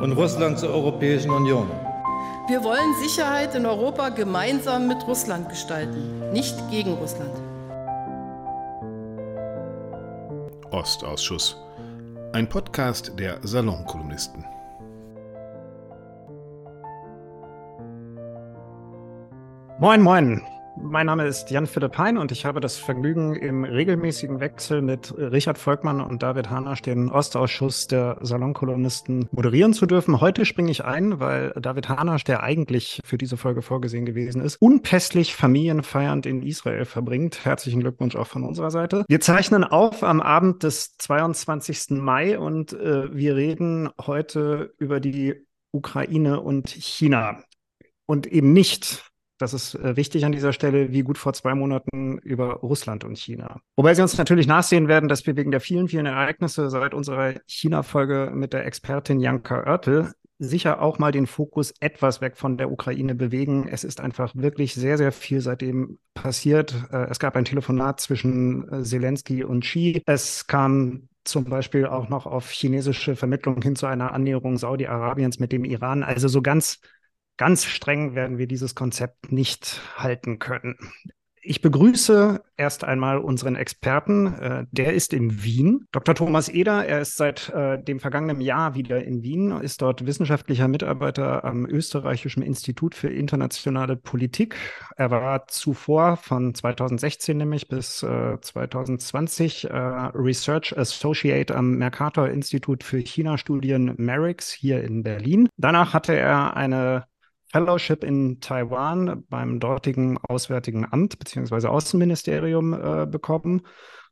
und Russland zur Europäischen Union. Wir wollen Sicherheit in Europa gemeinsam mit Russland gestalten, nicht gegen Russland. Ostausschuss. Ein Podcast der Salonkolumnisten. Moin, moin. Mein Name ist Jan Philipp Hein und ich habe das Vergnügen, im regelmäßigen Wechsel mit Richard Volkmann und David Hanasch den Ostausschuss der Salonkolumnisten moderieren zu dürfen. Heute springe ich ein, weil David Hanasch, der eigentlich für diese Folge vorgesehen gewesen ist, unpässlich familienfeiernd in Israel verbringt. Herzlichen Glückwunsch auch von unserer Seite. Wir zeichnen auf am Abend des 22. Mai und äh, wir reden heute über die Ukraine und China und eben nicht das ist äh, wichtig an dieser Stelle, wie gut vor zwei Monaten über Russland und China. Wobei Sie uns natürlich nachsehen werden, dass wir wegen der vielen, vielen Ereignisse seit unserer China-Folge mit der Expertin Janka Oertel sicher auch mal den Fokus etwas weg von der Ukraine bewegen. Es ist einfach wirklich sehr, sehr viel seitdem passiert. Äh, es gab ein Telefonat zwischen äh, Zelensky und Xi. Es kam zum Beispiel auch noch auf chinesische Vermittlung hin zu einer Annäherung Saudi-Arabiens mit dem Iran. Also so ganz ganz streng werden wir dieses Konzept nicht halten können. Ich begrüße erst einmal unseren Experten. Äh, der ist in Wien. Dr. Thomas Eder, er ist seit äh, dem vergangenen Jahr wieder in Wien, ist dort wissenschaftlicher Mitarbeiter am Österreichischen Institut für internationale Politik. Er war zuvor von 2016 nämlich bis äh, 2020 äh, Research Associate am Mercator Institut für China-Studien MERIX hier in Berlin. Danach hatte er eine Fellowship in Taiwan beim dortigen Auswärtigen Amt bzw. Außenministerium äh, bekommen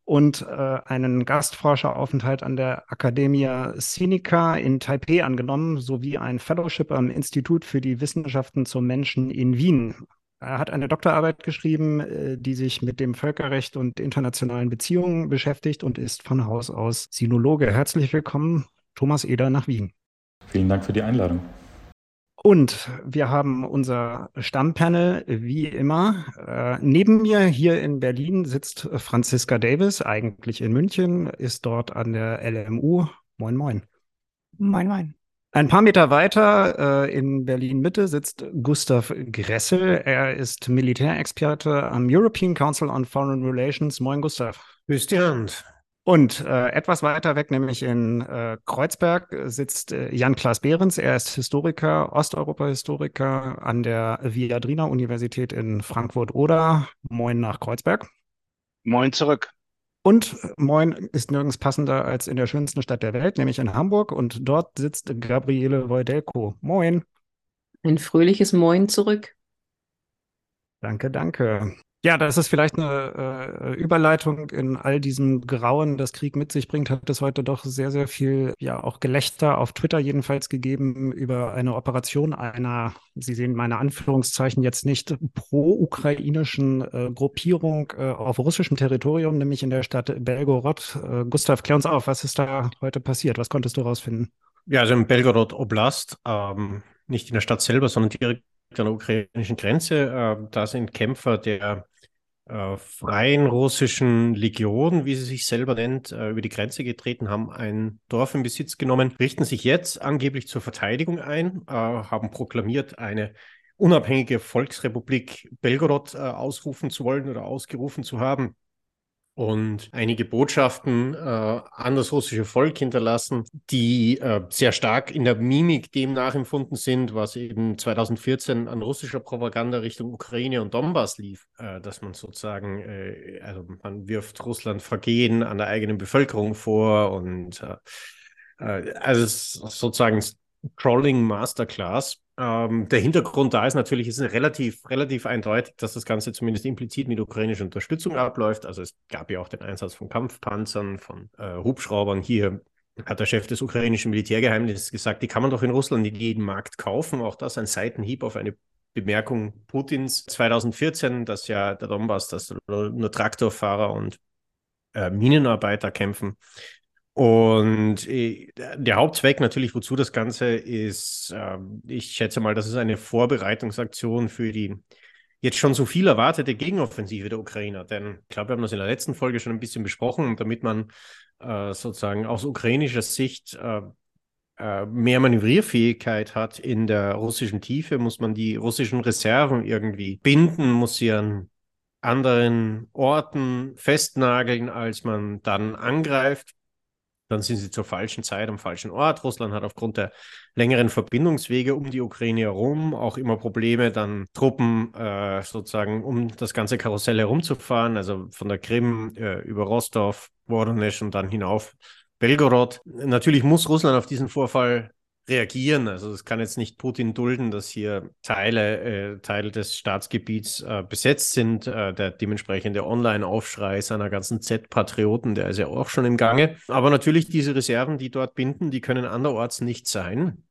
und äh, einen Gastforscheraufenthalt an der Academia Sinica in Taipei angenommen, sowie ein Fellowship am Institut für die Wissenschaften zum Menschen in Wien. Er hat eine Doktorarbeit geschrieben, äh, die sich mit dem Völkerrecht und internationalen Beziehungen beschäftigt und ist von Haus aus Sinologe. Herzlich willkommen, Thomas Eder nach Wien. Vielen Dank für die Einladung. Und wir haben unser Stammpanel wie immer. Äh, neben mir hier in Berlin sitzt Franziska Davis, eigentlich in München, ist dort an der LMU. Moin, moin. Moin, moin. Ein paar Meter weiter äh, in Berlin-Mitte sitzt Gustav Gressel. Er ist Militärexperte am European Council on Foreign Relations. Moin, Gustav. Grüß die Hand. Und äh, etwas weiter weg, nämlich in äh, Kreuzberg, sitzt äh, Jan-Klaas Behrens. Er ist Historiker, Osteuropa-Historiker an der Viadrina-Universität in Frankfurt-Oder. Moin nach Kreuzberg. Moin zurück. Und Moin ist nirgends passender als in der schönsten Stadt der Welt, nämlich in Hamburg. Und dort sitzt Gabriele Wojdelko. Moin. Ein fröhliches Moin zurück. Danke, danke. Ja, das ist vielleicht eine äh, Überleitung in all diesem Grauen, das Krieg mit sich bringt, hat es heute doch sehr, sehr viel, ja, auch Gelächter auf Twitter jedenfalls gegeben über eine Operation einer, Sie sehen meine Anführungszeichen jetzt nicht, pro-ukrainischen äh, Gruppierung äh, auf russischem Territorium, nämlich in der Stadt Belgorod. Äh, Gustav, klär uns auf, was ist da heute passiert? Was konntest du rausfinden? Ja, also im Belgorod Oblast, ähm, nicht in der Stadt selber, sondern direkt an der ukrainischen Grenze. Äh, da sind Kämpfer der äh, Freien Russischen Legion, wie sie sich selber nennt, äh, über die Grenze getreten, haben ein Dorf in Besitz genommen, richten sich jetzt angeblich zur Verteidigung ein, äh, haben proklamiert, eine unabhängige Volksrepublik Belgorod äh, ausrufen zu wollen oder ausgerufen zu haben und einige Botschaften äh, an das russische Volk hinterlassen, die äh, sehr stark in der Mimik dem nachempfunden sind, was eben 2014 an russischer Propaganda Richtung Ukraine und Donbass lief, äh, dass man sozusagen, äh, also man wirft Russland Vergehen an der eigenen Bevölkerung vor und äh, äh, also sozusagen Trolling Masterclass. Ähm, der Hintergrund da ist natürlich, ist relativ, relativ eindeutig, dass das Ganze zumindest implizit mit ukrainischer Unterstützung abläuft. Also es gab ja auch den Einsatz von Kampfpanzern, von äh, Hubschraubern hier hat der Chef des ukrainischen Militärgeheimnisses gesagt, die kann man doch in Russland in jedem Markt kaufen. Auch das ein Seitenhieb auf eine Bemerkung Putins 2014, dass ja der Donbass, dass nur Traktorfahrer und äh, Minenarbeiter kämpfen. Und äh, der Hauptzweck natürlich, wozu das Ganze ist, äh, ich schätze mal, das ist eine Vorbereitungsaktion für die jetzt schon so viel erwartete Gegenoffensive der Ukrainer. Denn ich glaube, wir haben das in der letzten Folge schon ein bisschen besprochen, damit man äh, sozusagen aus ukrainischer Sicht äh, mehr Manövrierfähigkeit hat in der russischen Tiefe, muss man die russischen Reserven irgendwie binden, muss sie an anderen Orten festnageln, als man dann angreift dann sind sie zur falschen Zeit am falschen Ort. Russland hat aufgrund der längeren Verbindungswege um die Ukraine herum auch immer Probleme, dann Truppen äh, sozusagen um das ganze Karussell herumzufahren, also von der Krim äh, über Rostov, Voronezh und dann hinauf Belgorod. Natürlich muss Russland auf diesen Vorfall reagieren. Also es kann jetzt nicht Putin dulden, dass hier Teile, äh, Teile des Staatsgebiets äh, besetzt sind. Äh, der dementsprechende Online-Aufschrei seiner ganzen Z-Patrioten, der ist ja auch schon im Gange. Aber natürlich diese Reserven, die dort binden, die können anderorts nicht sein.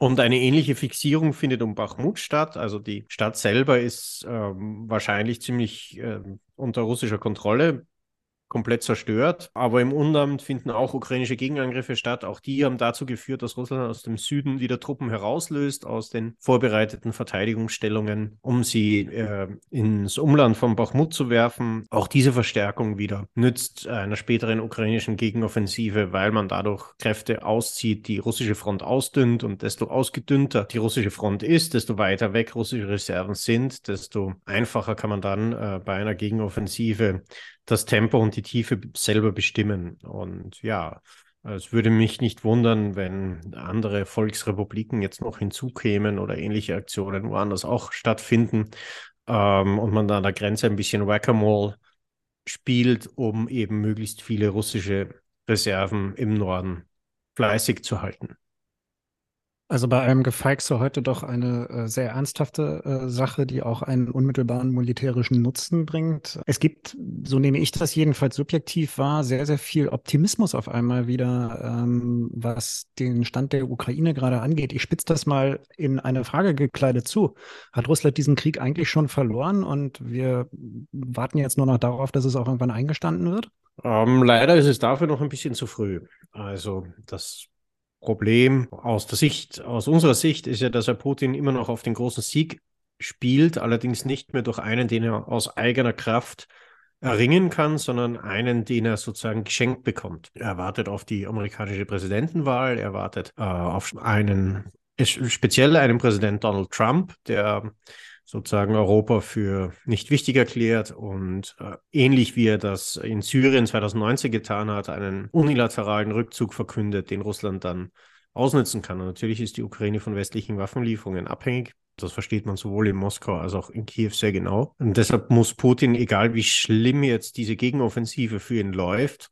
Und eine ähnliche Fixierung findet um Bachmut statt. Also die Stadt selber ist ähm, wahrscheinlich ziemlich äh, unter russischer Kontrolle komplett zerstört. Aber im Undamt finden auch ukrainische Gegenangriffe statt. Auch die haben dazu geführt, dass Russland aus dem Süden wieder Truppen herauslöst aus den vorbereiteten Verteidigungsstellungen, um sie äh, ins Umland von Bachmut zu werfen. Auch diese Verstärkung wieder nützt einer späteren ukrainischen Gegenoffensive, weil man dadurch Kräfte auszieht, die russische Front ausdünnt und desto ausgedünnter die russische Front ist, desto weiter weg russische Reserven sind, desto einfacher kann man dann äh, bei einer Gegenoffensive das Tempo und die Tiefe selber bestimmen. Und ja, es würde mich nicht wundern, wenn andere Volksrepubliken jetzt noch hinzukämen oder ähnliche Aktionen woanders auch stattfinden ähm, und man da an der Grenze ein bisschen Whack-a-Mole spielt, um eben möglichst viele russische Reserven im Norden fleißig zu halten. Also bei allem Gefeixe heute doch eine äh, sehr ernsthafte äh, Sache, die auch einen unmittelbaren militärischen Nutzen bringt. Es gibt, so nehme ich das jedenfalls subjektiv wahr, sehr, sehr viel Optimismus auf einmal wieder, ähm, was den Stand der Ukraine gerade angeht. Ich spitze das mal in eine Frage gekleidet zu. Hat Russland diesen Krieg eigentlich schon verloren und wir warten jetzt nur noch darauf, dass es auch irgendwann eingestanden wird? Ähm, leider ist es dafür noch ein bisschen zu früh. Also das Problem aus der Sicht, aus unserer Sicht ist ja, dass Herr Putin immer noch auf den großen Sieg spielt, allerdings nicht mehr durch einen, den er aus eigener Kraft erringen kann, sondern einen, den er sozusagen geschenkt bekommt. Er wartet auf die amerikanische Präsidentenwahl, er wartet äh, auf einen, speziell einen Präsident Donald Trump, der sozusagen Europa für nicht wichtig erklärt und äh, ähnlich wie er das in Syrien 2019 getan hat, einen unilateralen Rückzug verkündet, den Russland dann ausnutzen kann. Und natürlich ist die Ukraine von westlichen Waffenlieferungen abhängig. Das versteht man sowohl in Moskau als auch in Kiew sehr genau. Und deshalb muss Putin, egal wie schlimm jetzt diese Gegenoffensive für ihn läuft,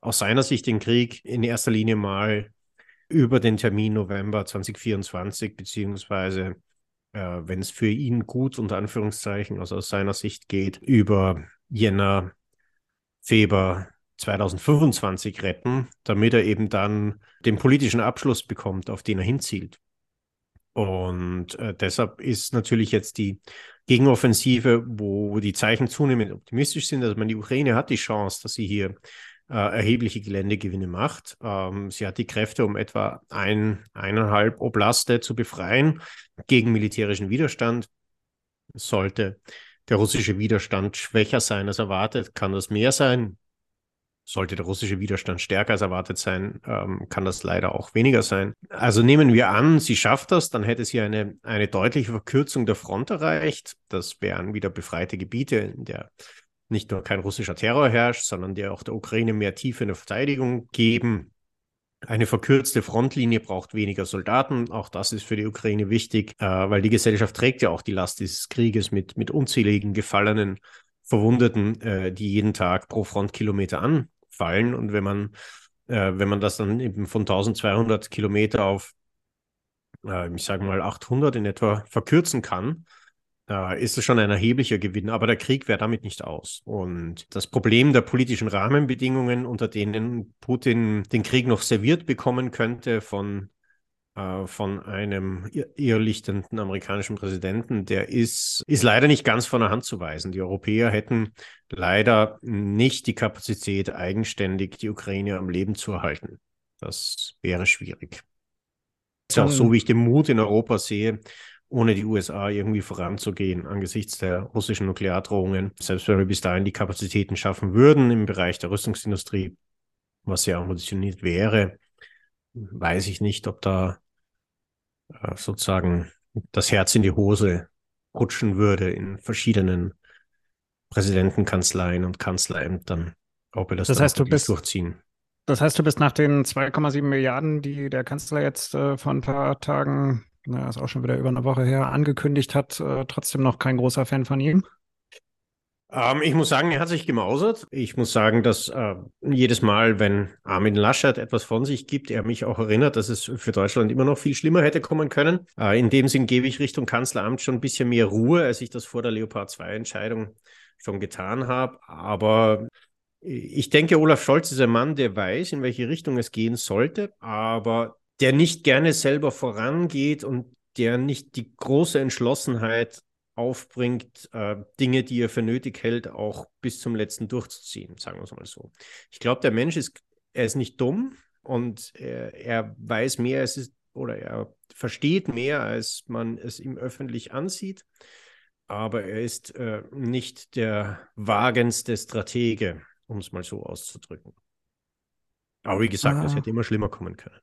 aus seiner Sicht den Krieg in erster Linie mal über den Termin November 2024 beziehungsweise äh, wenn es für ihn gut unter Anführungszeichen, also aus seiner Sicht geht, über Jänner, Februar 2025 retten, damit er eben dann den politischen Abschluss bekommt, auf den er hinzielt. Und äh, deshalb ist natürlich jetzt die Gegenoffensive, wo die Zeichen zunehmend optimistisch sind. Also man, die Ukraine hat die Chance, dass sie hier äh, erhebliche Geländegewinne macht. Ähm, sie hat die Kräfte, um etwa ein, eineinhalb Oblaste zu befreien gegen militärischen Widerstand. Sollte der russische Widerstand schwächer sein als erwartet, kann das mehr sein. Sollte der russische Widerstand stärker als erwartet sein, ähm, kann das leider auch weniger sein. Also nehmen wir an, sie schafft das, dann hätte sie eine, eine deutliche Verkürzung der Front erreicht. Das wären wieder befreite Gebiete in der nicht nur kein russischer Terror herrscht, sondern der auch der Ukraine mehr Tiefe in der Verteidigung geben. Eine verkürzte Frontlinie braucht weniger Soldaten. Auch das ist für die Ukraine wichtig, äh, weil die Gesellschaft trägt ja auch die Last dieses Krieges mit, mit unzähligen Gefallenen, Verwundeten, äh, die jeden Tag pro Frontkilometer anfallen. Und wenn man, äh, wenn man das dann eben von 1200 Kilometer auf, äh, ich sage mal 800 in etwa verkürzen kann, äh, ist es schon ein erheblicher Gewinn, aber der Krieg wäre damit nicht aus. Und das Problem der politischen Rahmenbedingungen, unter denen Putin den Krieg noch serviert bekommen könnte von, äh, von einem irrlichtenden amerikanischen Präsidenten, der ist, ist leider nicht ganz von der Hand zu weisen. Die Europäer hätten leider nicht die Kapazität, eigenständig die Ukraine am Leben zu erhalten. Das wäre schwierig. Ist auch so, wie ich den Mut in Europa sehe, ohne die USA irgendwie voranzugehen angesichts der russischen Nukleardrohungen. Selbst wenn wir bis dahin die Kapazitäten schaffen würden im Bereich der Rüstungsindustrie, was ja ambitioniert wäre, weiß ich nicht, ob da äh, sozusagen das Herz in die Hose rutschen würde in verschiedenen Präsidentenkanzleien und Kanzlerämtern, ob wir das, das heißt, du bist, durchziehen. Das heißt, du bist nach den 2,7 Milliarden, die der Kanzler jetzt äh, vor ein paar Tagen na, ist auch schon wieder über eine Woche her, angekündigt hat, äh, trotzdem noch kein großer Fan von ihm? Ähm, ich muss sagen, er hat sich gemausert. Ich muss sagen, dass äh, jedes Mal, wenn Armin Laschet etwas von sich gibt, er mich auch erinnert, dass es für Deutschland immer noch viel schlimmer hätte kommen können. Äh, in dem Sinn gebe ich Richtung Kanzleramt schon ein bisschen mehr Ruhe, als ich das vor der Leopard 2-Entscheidung schon getan habe. Aber ich denke, Olaf Scholz ist ein Mann, der weiß, in welche Richtung es gehen sollte, aber der nicht gerne selber vorangeht und der nicht die große Entschlossenheit aufbringt, äh, Dinge, die er für nötig hält, auch bis zum letzten durchzuziehen, sagen wir es mal so. Ich glaube, der Mensch ist, er ist nicht dumm und er, er weiß mehr, es ist, oder er versteht mehr, als man es ihm öffentlich ansieht, aber er ist äh, nicht der wagendste Stratege, um es mal so auszudrücken. Aber wie gesagt, es ah. hätte immer schlimmer kommen können.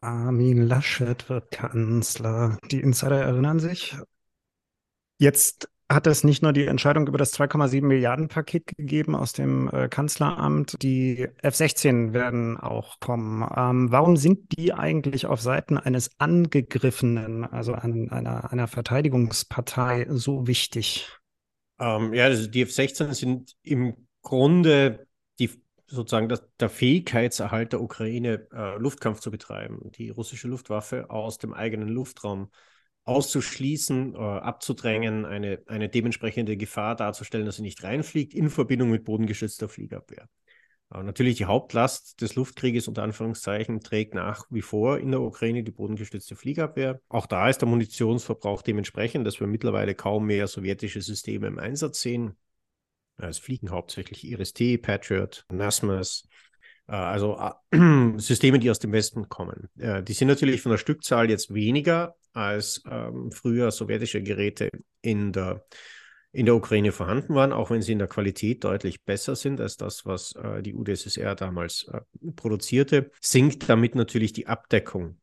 Armin Laschet wird Kanzler. Die Insider erinnern sich. Jetzt hat es nicht nur die Entscheidung über das 2,7 Milliarden Paket gegeben aus dem äh, Kanzleramt, die F-16 werden auch kommen. Ähm, warum sind die eigentlich auf Seiten eines Angegriffenen, also an, einer, einer Verteidigungspartei, so wichtig? Ähm, ja, also die F-16 sind im Grunde sozusagen das, der Fähigkeitserhalt der Ukraine, äh, Luftkampf zu betreiben, die russische Luftwaffe aus dem eigenen Luftraum auszuschließen, äh, abzudrängen, eine, eine dementsprechende Gefahr darzustellen, dass sie nicht reinfliegt, in Verbindung mit bodengeschützter Fliegabwehr. Aber natürlich die Hauptlast des Luftkrieges unter Anführungszeichen trägt nach wie vor in der Ukraine die bodengestützte Fliegabwehr. Auch da ist der Munitionsverbrauch dementsprechend, dass wir mittlerweile kaum mehr sowjetische Systeme im Einsatz sehen. Es fliegen hauptsächlich IRIS-T, Patriot, NASMAS, äh, also äh, Systeme, die aus dem Westen kommen. Äh, die sind natürlich von der Stückzahl jetzt weniger als ähm, früher sowjetische Geräte in der, in der Ukraine vorhanden waren, auch wenn sie in der Qualität deutlich besser sind als das, was äh, die UdSSR damals äh, produzierte, sinkt damit natürlich die Abdeckung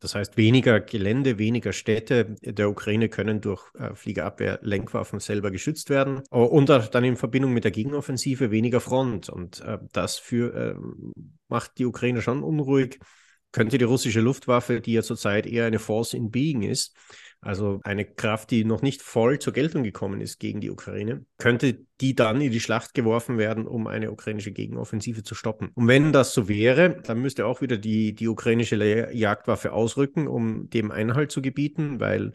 das heißt, weniger Gelände, weniger Städte der Ukraine können durch äh, Fliegerabwehr-Lenkwaffen selber geschützt werden. Und dann in Verbindung mit der Gegenoffensive weniger Front. Und äh, das für, äh, macht die Ukraine schon unruhig. Könnte die russische Luftwaffe, die ja zurzeit eher eine Force in Being ist, also eine Kraft, die noch nicht voll zur Geltung gekommen ist gegen die Ukraine, könnte die dann in die Schlacht geworfen werden, um eine ukrainische Gegenoffensive zu stoppen. Und wenn das so wäre, dann müsste auch wieder die, die ukrainische Jagdwaffe ausrücken, um dem Einhalt zu gebieten, weil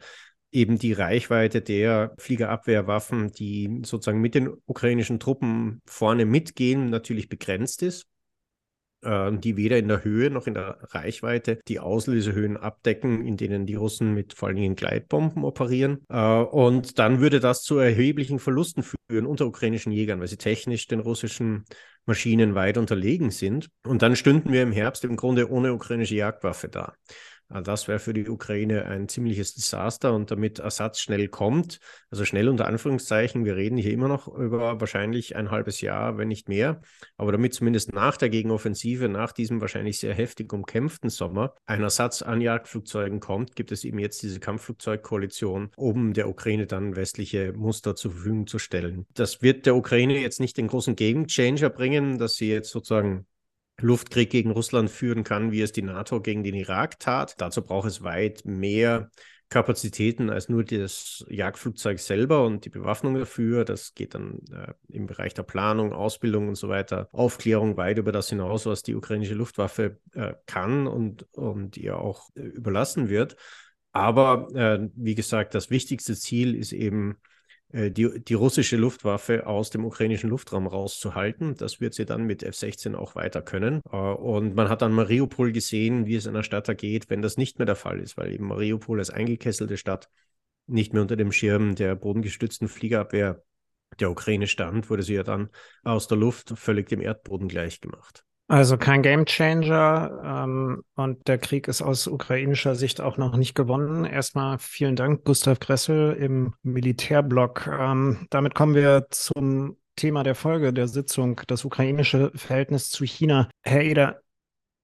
eben die Reichweite der Fliegerabwehrwaffen, die sozusagen mit den ukrainischen Truppen vorne mitgehen, natürlich begrenzt ist. Äh, die weder in der Höhe noch in der Reichweite die Auslösehöhen abdecken, in denen die Russen mit vor allen Dingen Gleitbomben operieren. Äh, und dann würde das zu erheblichen Verlusten führen unter ukrainischen Jägern, weil sie technisch den russischen Maschinen weit unterlegen sind. Und dann stünden wir im Herbst im Grunde ohne ukrainische Jagdwaffe da. Ah, das wäre für die Ukraine ein ziemliches Desaster und damit Ersatz schnell kommt, also schnell unter Anführungszeichen, wir reden hier immer noch über wahrscheinlich ein halbes Jahr, wenn nicht mehr, aber damit zumindest nach der Gegenoffensive, nach diesem wahrscheinlich sehr heftig umkämpften Sommer, ein Ersatz an Jagdflugzeugen kommt, gibt es eben jetzt diese Kampfflugzeugkoalition, um der Ukraine dann westliche Muster zur Verfügung zu stellen. Das wird der Ukraine jetzt nicht den großen Game bringen, dass sie jetzt sozusagen Luftkrieg gegen Russland führen kann, wie es die NATO gegen den Irak tat. Dazu braucht es weit mehr Kapazitäten als nur das Jagdflugzeug selber und die Bewaffnung dafür. Das geht dann äh, im Bereich der Planung, Ausbildung und so weiter, Aufklärung weit über das hinaus, was die ukrainische Luftwaffe äh, kann und, und ihr auch äh, überlassen wird. Aber äh, wie gesagt, das wichtigste Ziel ist eben, die, die russische Luftwaffe aus dem ukrainischen Luftraum rauszuhalten. Das wird sie dann mit F-16 auch weiter können. Äh, und man hat an Mariupol gesehen, wie es einer Stadt ergeht, wenn das nicht mehr der Fall ist, weil eben Mariupol als eingekesselte Stadt nicht mehr unter dem Schirm der bodengestützten Fliegerabwehr der Ukraine stand, wurde sie ja dann aus der Luft völlig dem Erdboden gleichgemacht. Also kein Gamechanger ähm, und der Krieg ist aus ukrainischer Sicht auch noch nicht gewonnen. Erstmal vielen Dank, Gustav Gressel im Militärblock. Ähm, damit kommen wir zum Thema der Folge der Sitzung, das ukrainische Verhältnis zu China. Herr Eder,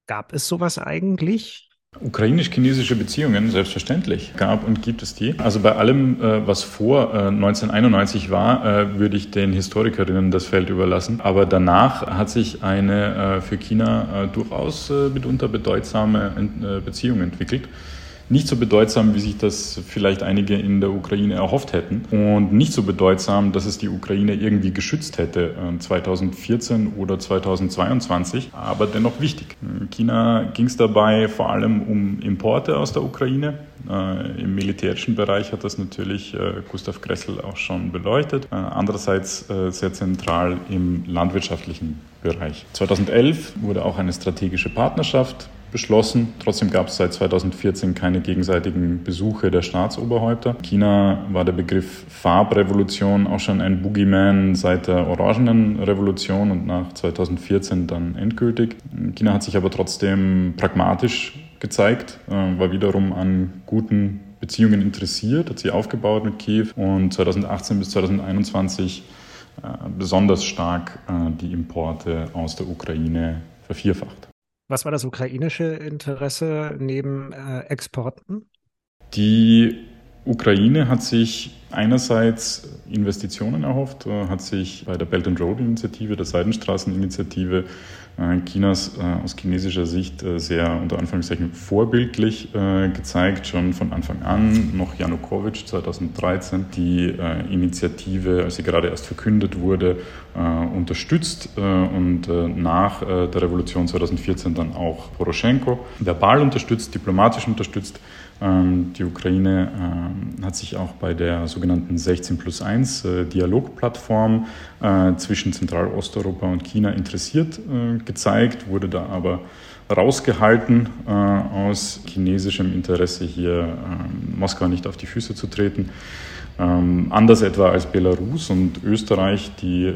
gab es sowas eigentlich? Ukrainisch-chinesische Beziehungen, selbstverständlich, gab und gibt es die. Also bei allem, äh, was vor 1991 äh, war, äh, würde ich den Historikerinnen das Feld überlassen. Aber danach hat sich eine für China durchaus mitunter bedeutsame Beziehung entwickelt nicht so bedeutsam, wie sich das vielleicht einige in der Ukraine erhofft hätten und nicht so bedeutsam, dass es die Ukraine irgendwie geschützt hätte 2014 äh, oder 2022, aber dennoch wichtig. In China ging es dabei vor allem um Importe aus der Ukraine. Äh, Im militärischen Bereich hat das natürlich äh, Gustav Gressel auch schon beleuchtet. Andererseits sehr zentral im landwirtschaftlichen Bereich. 2011 wurde auch eine strategische Partnerschaft beschlossen. Trotzdem gab es seit 2014 keine gegenseitigen Besuche der Staatsoberhäupter. China war der Begriff Farbrevolution auch schon ein Boogeyman seit der Orangenen Revolution und nach 2014 dann endgültig. China hat sich aber trotzdem pragmatisch gezeigt, äh, war wiederum an guten Beziehungen interessiert, hat sie aufgebaut mit Kiew und 2018 bis 2021 äh, besonders stark äh, die Importe aus der Ukraine vervierfacht. Was war das ukrainische Interesse neben äh, Exporten? Die Ukraine hat sich einerseits Investitionen erhofft, äh, hat sich bei der Belt and Road Initiative, der Seidenstraßeninitiative Chinas äh, aus chinesischer Sicht sehr unter Anführungszeichen vorbildlich gezeigt, schon von Anfang an, noch Janukowitsch 2013, die Initiative, als sie gerade erst verkündet wurde, unterstützt und nach der Revolution 2014 dann auch Poroschenko verbal unterstützt, diplomatisch unterstützt. Ähm, die Ukraine ähm, hat sich auch bei der sogenannten 16 plus 1 äh, Dialogplattform äh, zwischen Zentralosteuropa und China interessiert äh, gezeigt, wurde da aber rausgehalten aus chinesischem Interesse hier ähm, Moskau nicht auf die Füße zu treten. anders etwa als Belarus und Österreich, die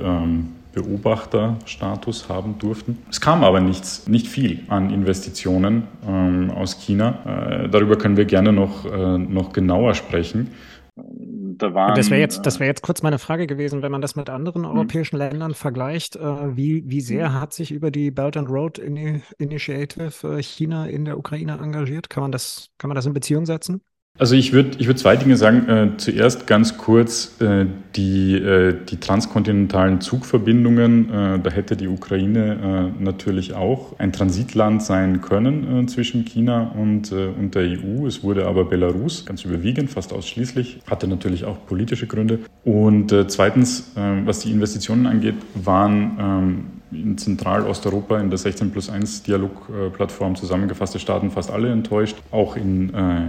Beobachterstatus haben durften. Es kam aber nichts, nicht viel an Investitionen ähm, aus China. Äh, darüber können wir gerne noch, äh, noch genauer sprechen. Da waren, das wäre jetzt, das wäre jetzt kurz meine Frage gewesen, wenn man das mit anderen hm. europäischen Ländern vergleicht, äh, wie, wie sehr hm. hat sich über die Belt and Road Initiative äh, China in der Ukraine engagiert? Kann man das, kann man das in Beziehung setzen? Also ich würde ich würd zwei Dinge sagen. Äh, zuerst ganz kurz äh, die, äh, die transkontinentalen Zugverbindungen. Äh, da hätte die Ukraine äh, natürlich auch ein Transitland sein können äh, zwischen China und, und der EU. Es wurde aber Belarus, ganz überwiegend, fast ausschließlich, hatte natürlich auch politische Gründe. Und zweitens, was die Investitionen angeht, waren ähm, in Zentralosteuropa in der 16 plus 1 Dialogplattform zusammengefasste Staaten fast alle enttäuscht. Auch, in, äh,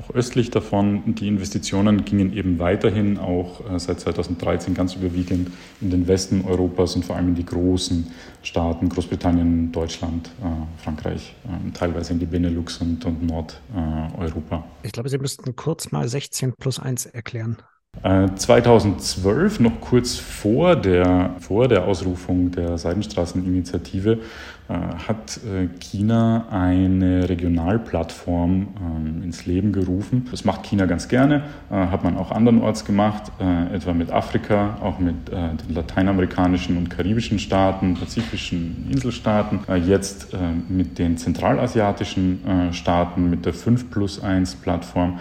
auch östlich davon. Die Investitionen gingen eben weiterhin auch äh, seit 2013 ganz überwiegend in den Westen Europas und vor allem in die großen Staaten, Großbritannien, Deutschland, äh, Frankreich, äh, teilweise in die Benelux und, und Nordeuropa. ich glaube, Sie müssten kurz mal 16 plus 1 erklären. 2012, äh, noch kurz vor der, vor der Ausrufung der Seidenstraßeninitiative, äh, hat äh, China eine Regionalplattform ähm, ins Leben gerufen. Das macht China ganz gerne, hat man auch andernorts gemacht, etwa mit Afrika, auch mit den lateinamerikanischen und karibischen Staaten, pazifischen Inselstaaten, jetzt mit den zentralasiatischen Staaten, mit der 5 plus 1 Plattform.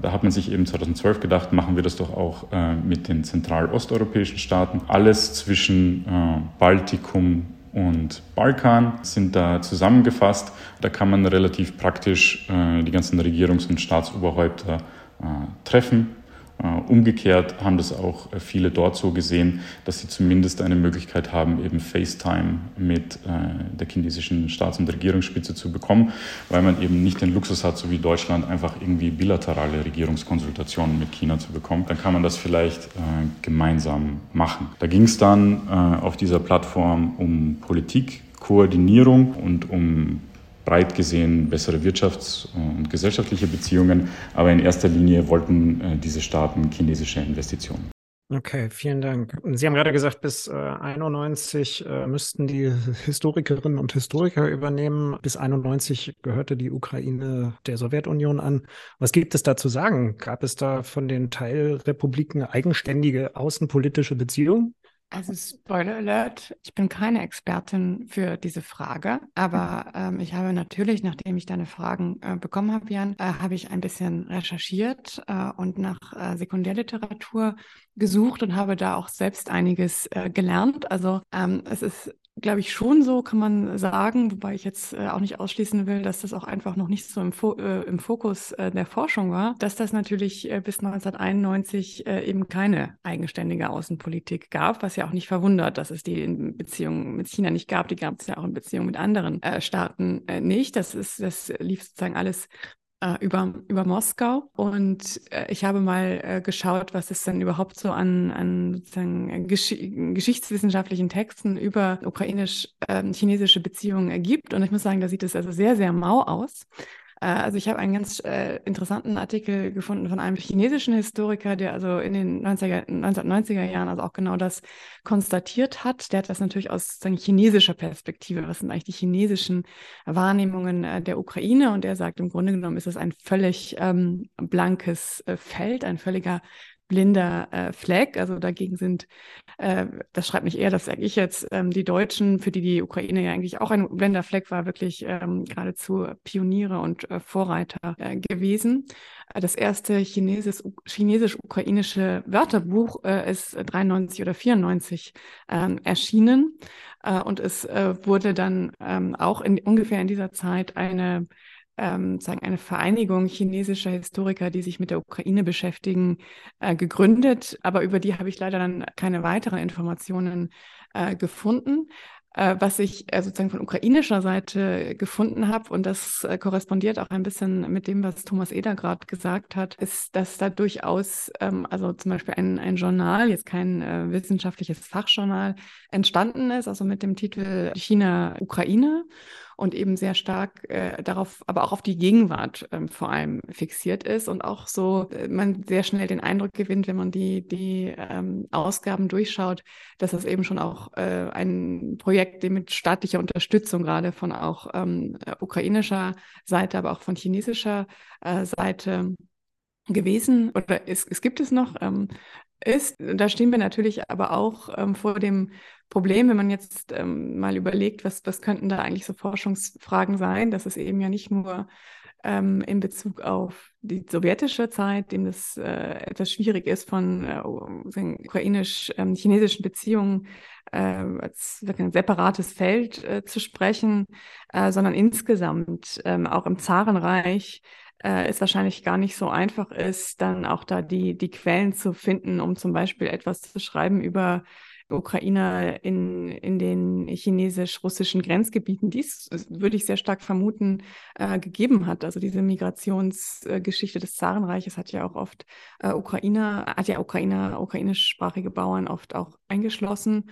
Da hat man sich eben 2012 gedacht, machen wir das doch auch mit den zentralosteuropäischen Staaten. Alles zwischen Baltikum, und Balkan sind da zusammengefasst. Da kann man relativ praktisch äh, die ganzen Regierungs- und Staatsoberhäupter äh, treffen Äh, umgekehrt haben das auch äh, viele dort so gesehen, dass sie zumindest eine Möglichkeit haben, eben FaceTime mit äh, der chinesischen Staats- und Regierungsspitze zu bekommen, weil man eben nicht den Luxus hat, so wie Deutschland, einfach irgendwie bilaterale Regierungskonsultationen mit China zu bekommen. Dann kann man das vielleicht gemeinsam machen. Da ging es dann auf dieser Plattform um Politikkoordinierung und um breit gesehen bessere wirtschafts- und gesellschaftliche Beziehungen, aber in erster Linie wollten äh, diese Staaten chinesische Investitionen. Okay, vielen Dank. Sie haben gerade gesagt, bis äh, 91 äh, müssten die Historikerinnen und Historiker übernehmen. Bis 91 gehörte die Ukraine der Sowjetunion an. Was gibt es da zu sagen? Gab es da von den Teilrepubliken eigenständige außenpolitische Beziehungen? Also Spoiler Alert, ich bin keine Expertin für diese Frage, aber ähm, ich habe natürlich, nachdem ich deine Fragen äh, bekommen habe, Jan, äh, habe ich ein bisschen recherchiert äh, und nach äh, Sekundärliteratur gesucht und habe da auch selbst einiges äh, gelernt. Also ähm, es ist glaube ich, schon so, kann man sagen, wobei ich jetzt äh, auch nicht ausschließen will, dass das auch einfach noch nicht so im, Fo äh, im Fokus äh, der Forschung war, dass das natürlich äh, bis 1991 äh, eben keine eigenständige Außenpolitik gab, was ja auch nicht verwundert, dass es die in Beziehungen mit China nicht gab. Die gab es ja auch in Beziehungen mit anderen äh, Staaten nicht. Das ist, das lief sozusagen alles über, über Moskau. Und äh, ich habe mal äh, geschaut, was es denn überhaupt so an, an sozusagen Gesch geschichtswissenschaftlichen Texten über ukrainisch-chinesische ähm, Beziehungen gibt. Und ich muss sagen, da sieht es also sehr, sehr mau aus. Äh, also ich habe einen ganz äh, interessanten Artikel gefunden von einem chinesischen Historiker, der also in den 90er, 1990er Jahren also auch genau das konstatiert hat. Der hat das natürlich aus sozusagen chinesischer Perspektive. Was sind eigentlich die chinesischen Wahrnehmungen äh, der Ukraine? Und er sagt, im Grunde genommen ist es ein völlig ähm, blankes äh, Feld, ein völliger blinder äh, Fleck. Also dagegen sind, äh, das schreibt nicht er, das sage ich jetzt, ähm, die Deutschen, für die die Ukraine ja eigentlich auch ein blinder Fleck war, wirklich ähm, geradezu Pioniere und äh, Vorreiter äh, gewesen. Äh, das erste chinesisch-ukrainische Wörterbuch äh, ist 93 oder 94 ähm, erschienen. Äh, und es äh, wurde dann ähm, auch in, ungefähr in dieser Zeit eine ähm, sagen eine Vereinigung chinesischer Historiker, die sich mit der Ukraine beschäftigen, äh, gegründet. Aber über die habe ich leider dann keine weiteren Informationen äh, gefunden. Äh, was ich äh, sozusagen von ukrainischer Seite gefunden habe, und das äh, korrespondiert auch ein bisschen mit dem, was Thomas Eder gerade gesagt hat, ist, dass da durchaus, ähm, also zum Beispiel ein, ein Journal, jetzt kein äh, wissenschaftliches Fachjournal, entstanden ist, also mit dem Titel China-Ukraine und eben sehr stark äh, darauf, aber auch auf die Gegenwart ähm, vor allem fixiert ist und auch so äh, man sehr schnell den Eindruck gewinnt, wenn man die, die ähm, Ausgaben durchschaut, dass das eben schon auch äh, ein Projekt mit staatlicher Unterstützung gerade von auch ähm, ukrainischer Seite, aber auch von chinesischer äh, Seite gewesen oder es, es gibt es noch, ähm, ist. Da stehen wir natürlich aber auch ähm, vor dem Problem, wenn man jetzt ähm, mal überlegt, was, was könnten da eigentlich so Forschungsfragen sein, dass es eben ja nicht nur ähm, in Bezug auf die sowjetische Zeit, dem das äh, etwas schwierig ist, von äh, ukrainisch-chinesischen ähm, Beziehungen äh, als ein separates Feld äh, zu sprechen, äh, sondern insgesamt ähm, auch im Zarenreich äh, es wahrscheinlich gar nicht so einfach ist, dann auch da die, die Quellen zu finden, um zum Beispiel etwas zu schreiben über Ukrainer in, in den chinesisch-russischen Grenzgebieten, die es, würde ich sehr stark vermuten, äh, gegeben hat. Also diese Migrationsgeschichte des Zarenreiches hat ja auch oft äh, Ukrainer, hat ja Ukrainer, ukrainischsprachige Bauern oft auch eingeschlossen.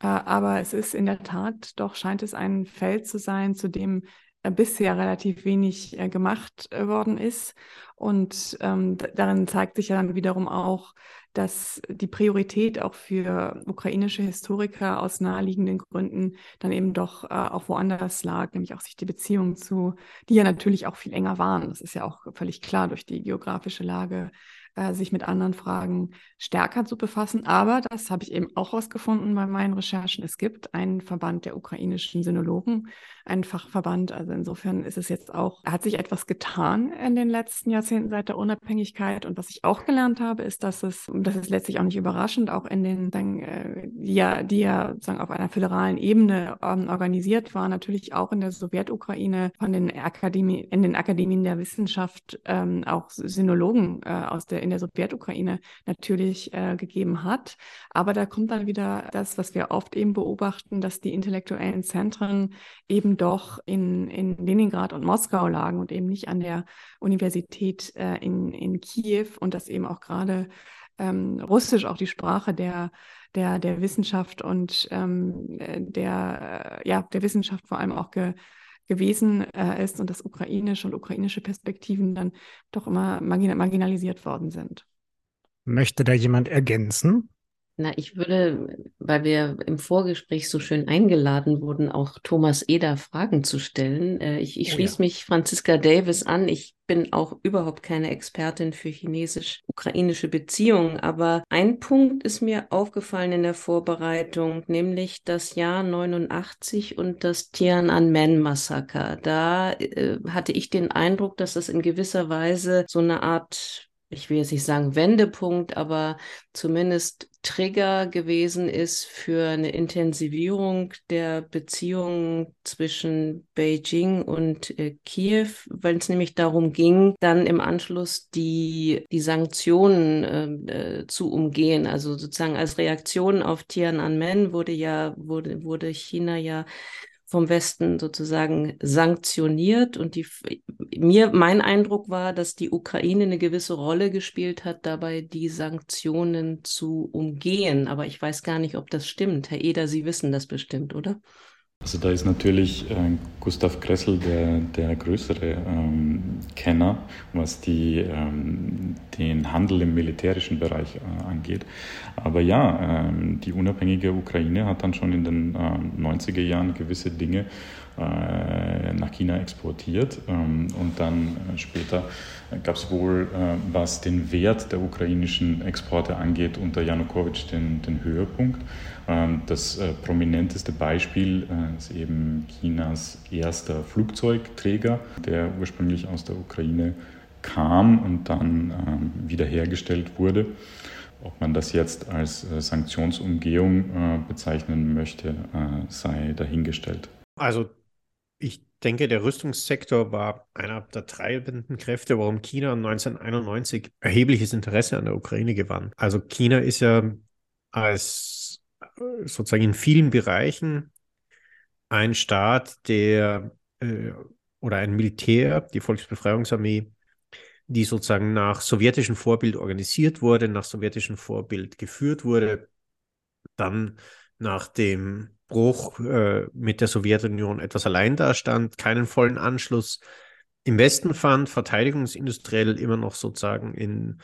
Äh, aber es ist in der Tat, doch scheint es ein Feld zu sein, zu dem äh, bisher relativ wenig äh, gemacht äh, worden ist. Und ähm, darin zeigt sich ja dann wiederum auch, dass die Priorität auch für ukrainische Historiker aus naheliegenden Gründen dann eben doch äh, auch woanders lag, nämlich auch sich die Beziehungen zu, die ja natürlich auch viel enger waren. Das ist ja auch völlig klar durch die geografische Lage äh, sich mit anderen Fragen stärker zu befassen. Aber das habe ich eben auch herausgefunden bei meinen Recherchen. Es gibt einen Verband der ukrainischen Sinologen, einen Fachverband. Also insofern ist es jetzt auch, hat sich etwas getan in den letzten Jahrzehnten seit der Unabhängigkeit. Und was ich auch gelernt habe, ist, dass es, das ist letztlich auch nicht überraschend, auch in den, dann, äh, die ja, die ja sozusagen auf einer föderalen Ebene ähm, organisiert war, natürlich auch in der Sowjetukraine von den Akademien, in den Akademien der Wissenschaft ähm, auch Sinologen äh, aus der in der Sowjetukraine natürlich äh, gegeben hat. Aber da kommt dann wieder das, was wir oft eben beobachten, dass die intellektuellen Zentren eben doch in, in Leningrad und Moskau lagen und eben nicht an der Universität äh, in, in Kiew und dass eben auch gerade ähm, Russisch auch die Sprache der der, der Wissenschaft und ähm, der, ja, der Wissenschaft vor allem auch ge, gewesen äh, ist und dass ukrainische und ukrainische Perspektiven dann doch immer margin marginalisiert worden sind. Möchte da jemand ergänzen? Na, ich würde, weil wir im Vorgespräch so schön eingeladen wurden, auch Thomas Eder Fragen zu stellen. Äh, ich, ich oh, schließe ja. mich Franziska Davis an. Ich bin auch überhaupt keine Expertin für chinesisch-ukrainische Beziehungen, aber ein Punkt ist mir aufgefallen in der Vorbereitung, nämlich das Jahr 89 und das Tiananmen-Massaker. Da äh, hatte ich den Eindruck, dass das in gewisser Weise so eine Art ich will jetzt nicht sagen Wendepunkt, aber zumindest Trigger gewesen ist für eine Intensivierung der Beziehungen zwischen Beijing und äh, Kiew, weil es nämlich darum ging, dann im Anschluss die, die Sanktionen äh, äh, zu umgehen. Also sozusagen als Reaktion auf Tiananmen wurde ja, wurde, wurde China ja vom Westen sozusagen sanktioniert. Und die, mir, mein Eindruck war, dass die Ukraine eine gewisse Rolle gespielt hat, dabei die Sanktionen zu umgehen. Aber ich weiß gar nicht, ob das stimmt. Herr Eder, Sie wissen das bestimmt, oder? Also da ist natürlich äh, Gustav Kressel der, der größere ähm, Kenner, was die, ähm, den Handel im militärischen Bereich äh, angeht. Aber ja, ähm, die unabhängige Ukraine hat dann schon in den äh, 90er Jahren gewisse Dinge äh, nach China exportiert ähm, und dann äh, später gab es wohl, äh, was den Wert der ukrainischen Exporte angeht, unter Janukowitsch den, den Höhepunkt. Ähm, das äh, prominenteste Beispiel äh, ist eben Chinas erster Flugzeugträger, der ursprünglich aus der Ukraine kam und dann ähm, wiederhergestellt wurde. Ob man das jetzt als äh, Sanktionsumgehung bezeichnen möchte, sei dahingestellt. Also ich denke, der Rüstungssektor war einer der treibenden Kräfte, warum China 1991 erhebliches Interesse an der Ukraine gewann. Also China ist ja als sozusagen in vielen Bereichen ein Staat, der äh, oder ein Militär, die Volksbefreiungsarmee, die sozusagen nach sowjetischem Vorbild organisiert wurde, nach sowjetischem Vorbild geführt wurde, dann nach dem Bruch äh, mit der Sowjetunion etwas allein dastand, keinen vollen Anschluss im Westen fand, verteidigungsindustriell immer noch sozusagen in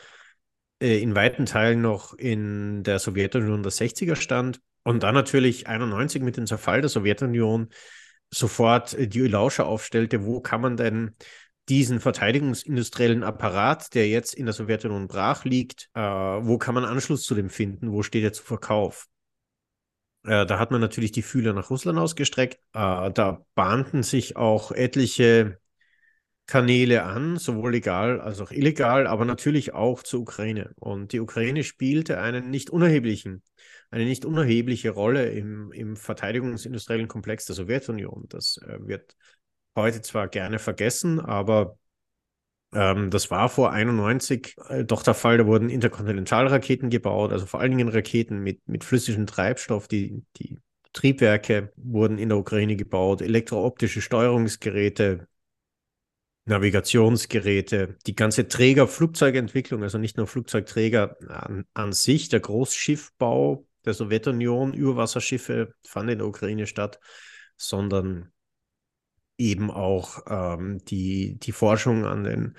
äh, in weiten Teilen noch in der Sowjetunion der 60er stand und dann natürlich 91 mit dem Zerfall der Sowjetunion sofort äh, die Lauscher aufstellte, wo kann man denn diesen verteidigungsindustriellen Apparat, der jetzt in der Sowjetunion brach liegt, äh, wo kann man Anschluss zu dem finden, wo steht er zu Verkauf? Äh, da hat man natürlich die Fühler nach Russland ausgestreckt. Äh, da bahnten sich auch etliche Kanäle an, sowohl legal als auch illegal, aber natürlich auch zur Ukraine. Und die Ukraine spielte einen nicht unerheblichen, eine nicht unerhebliche Rolle im, im verteidigungsindustriellen Komplex der Sowjetunion. Das äh, wird heute zwar gerne vergessen, aber ähm, das war vor 91 äh, doch der Fall. Da wurden Interkontinentalraketen gebaut, also vor allen Dingen Raketen mit, mit flüssigem Treibstoff, die, die Triebwerke wurden in der Ukraine gebaut, elektrooptische Steuerungsgeräte, Navigationsgeräte, die ganze Träger-Flugzeugentwicklung, also nicht nur Flugzeugträger an, an sich, der Großschiffbau der Sowjetunion, Überwasserschiffe fand in der Ukraine statt, sondern eben auch ähm, die, die Forschung an den,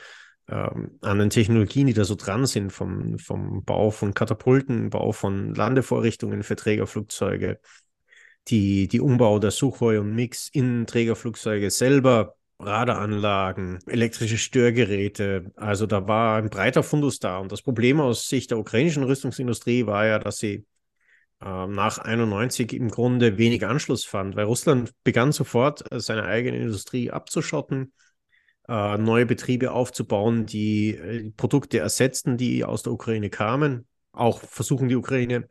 ähm, an den Technologien, die da so dran sind, vom, vom Bau von Katapulten, Bau von Landevorrichtungen für Trägerflugzeuge, die, die Umbau der Suchoi und Mix in Trägerflugzeuge selber, Radaranlagen, elektrische Störgeräte. Also da war ein breiter Fundus da. Und das Problem aus Sicht der ukrainischen Rüstungsindustrie war ja, dass sie äh, nach 91 im Grunde wenig Anschluss fand, weil Russland begann sofort äh, seine eigene Industrie abzuschotten, äh, neue Betriebe aufzubauen, die äh, Produkte ersetzten, die aus der Ukraine kamen, auch versuchen die Ukraine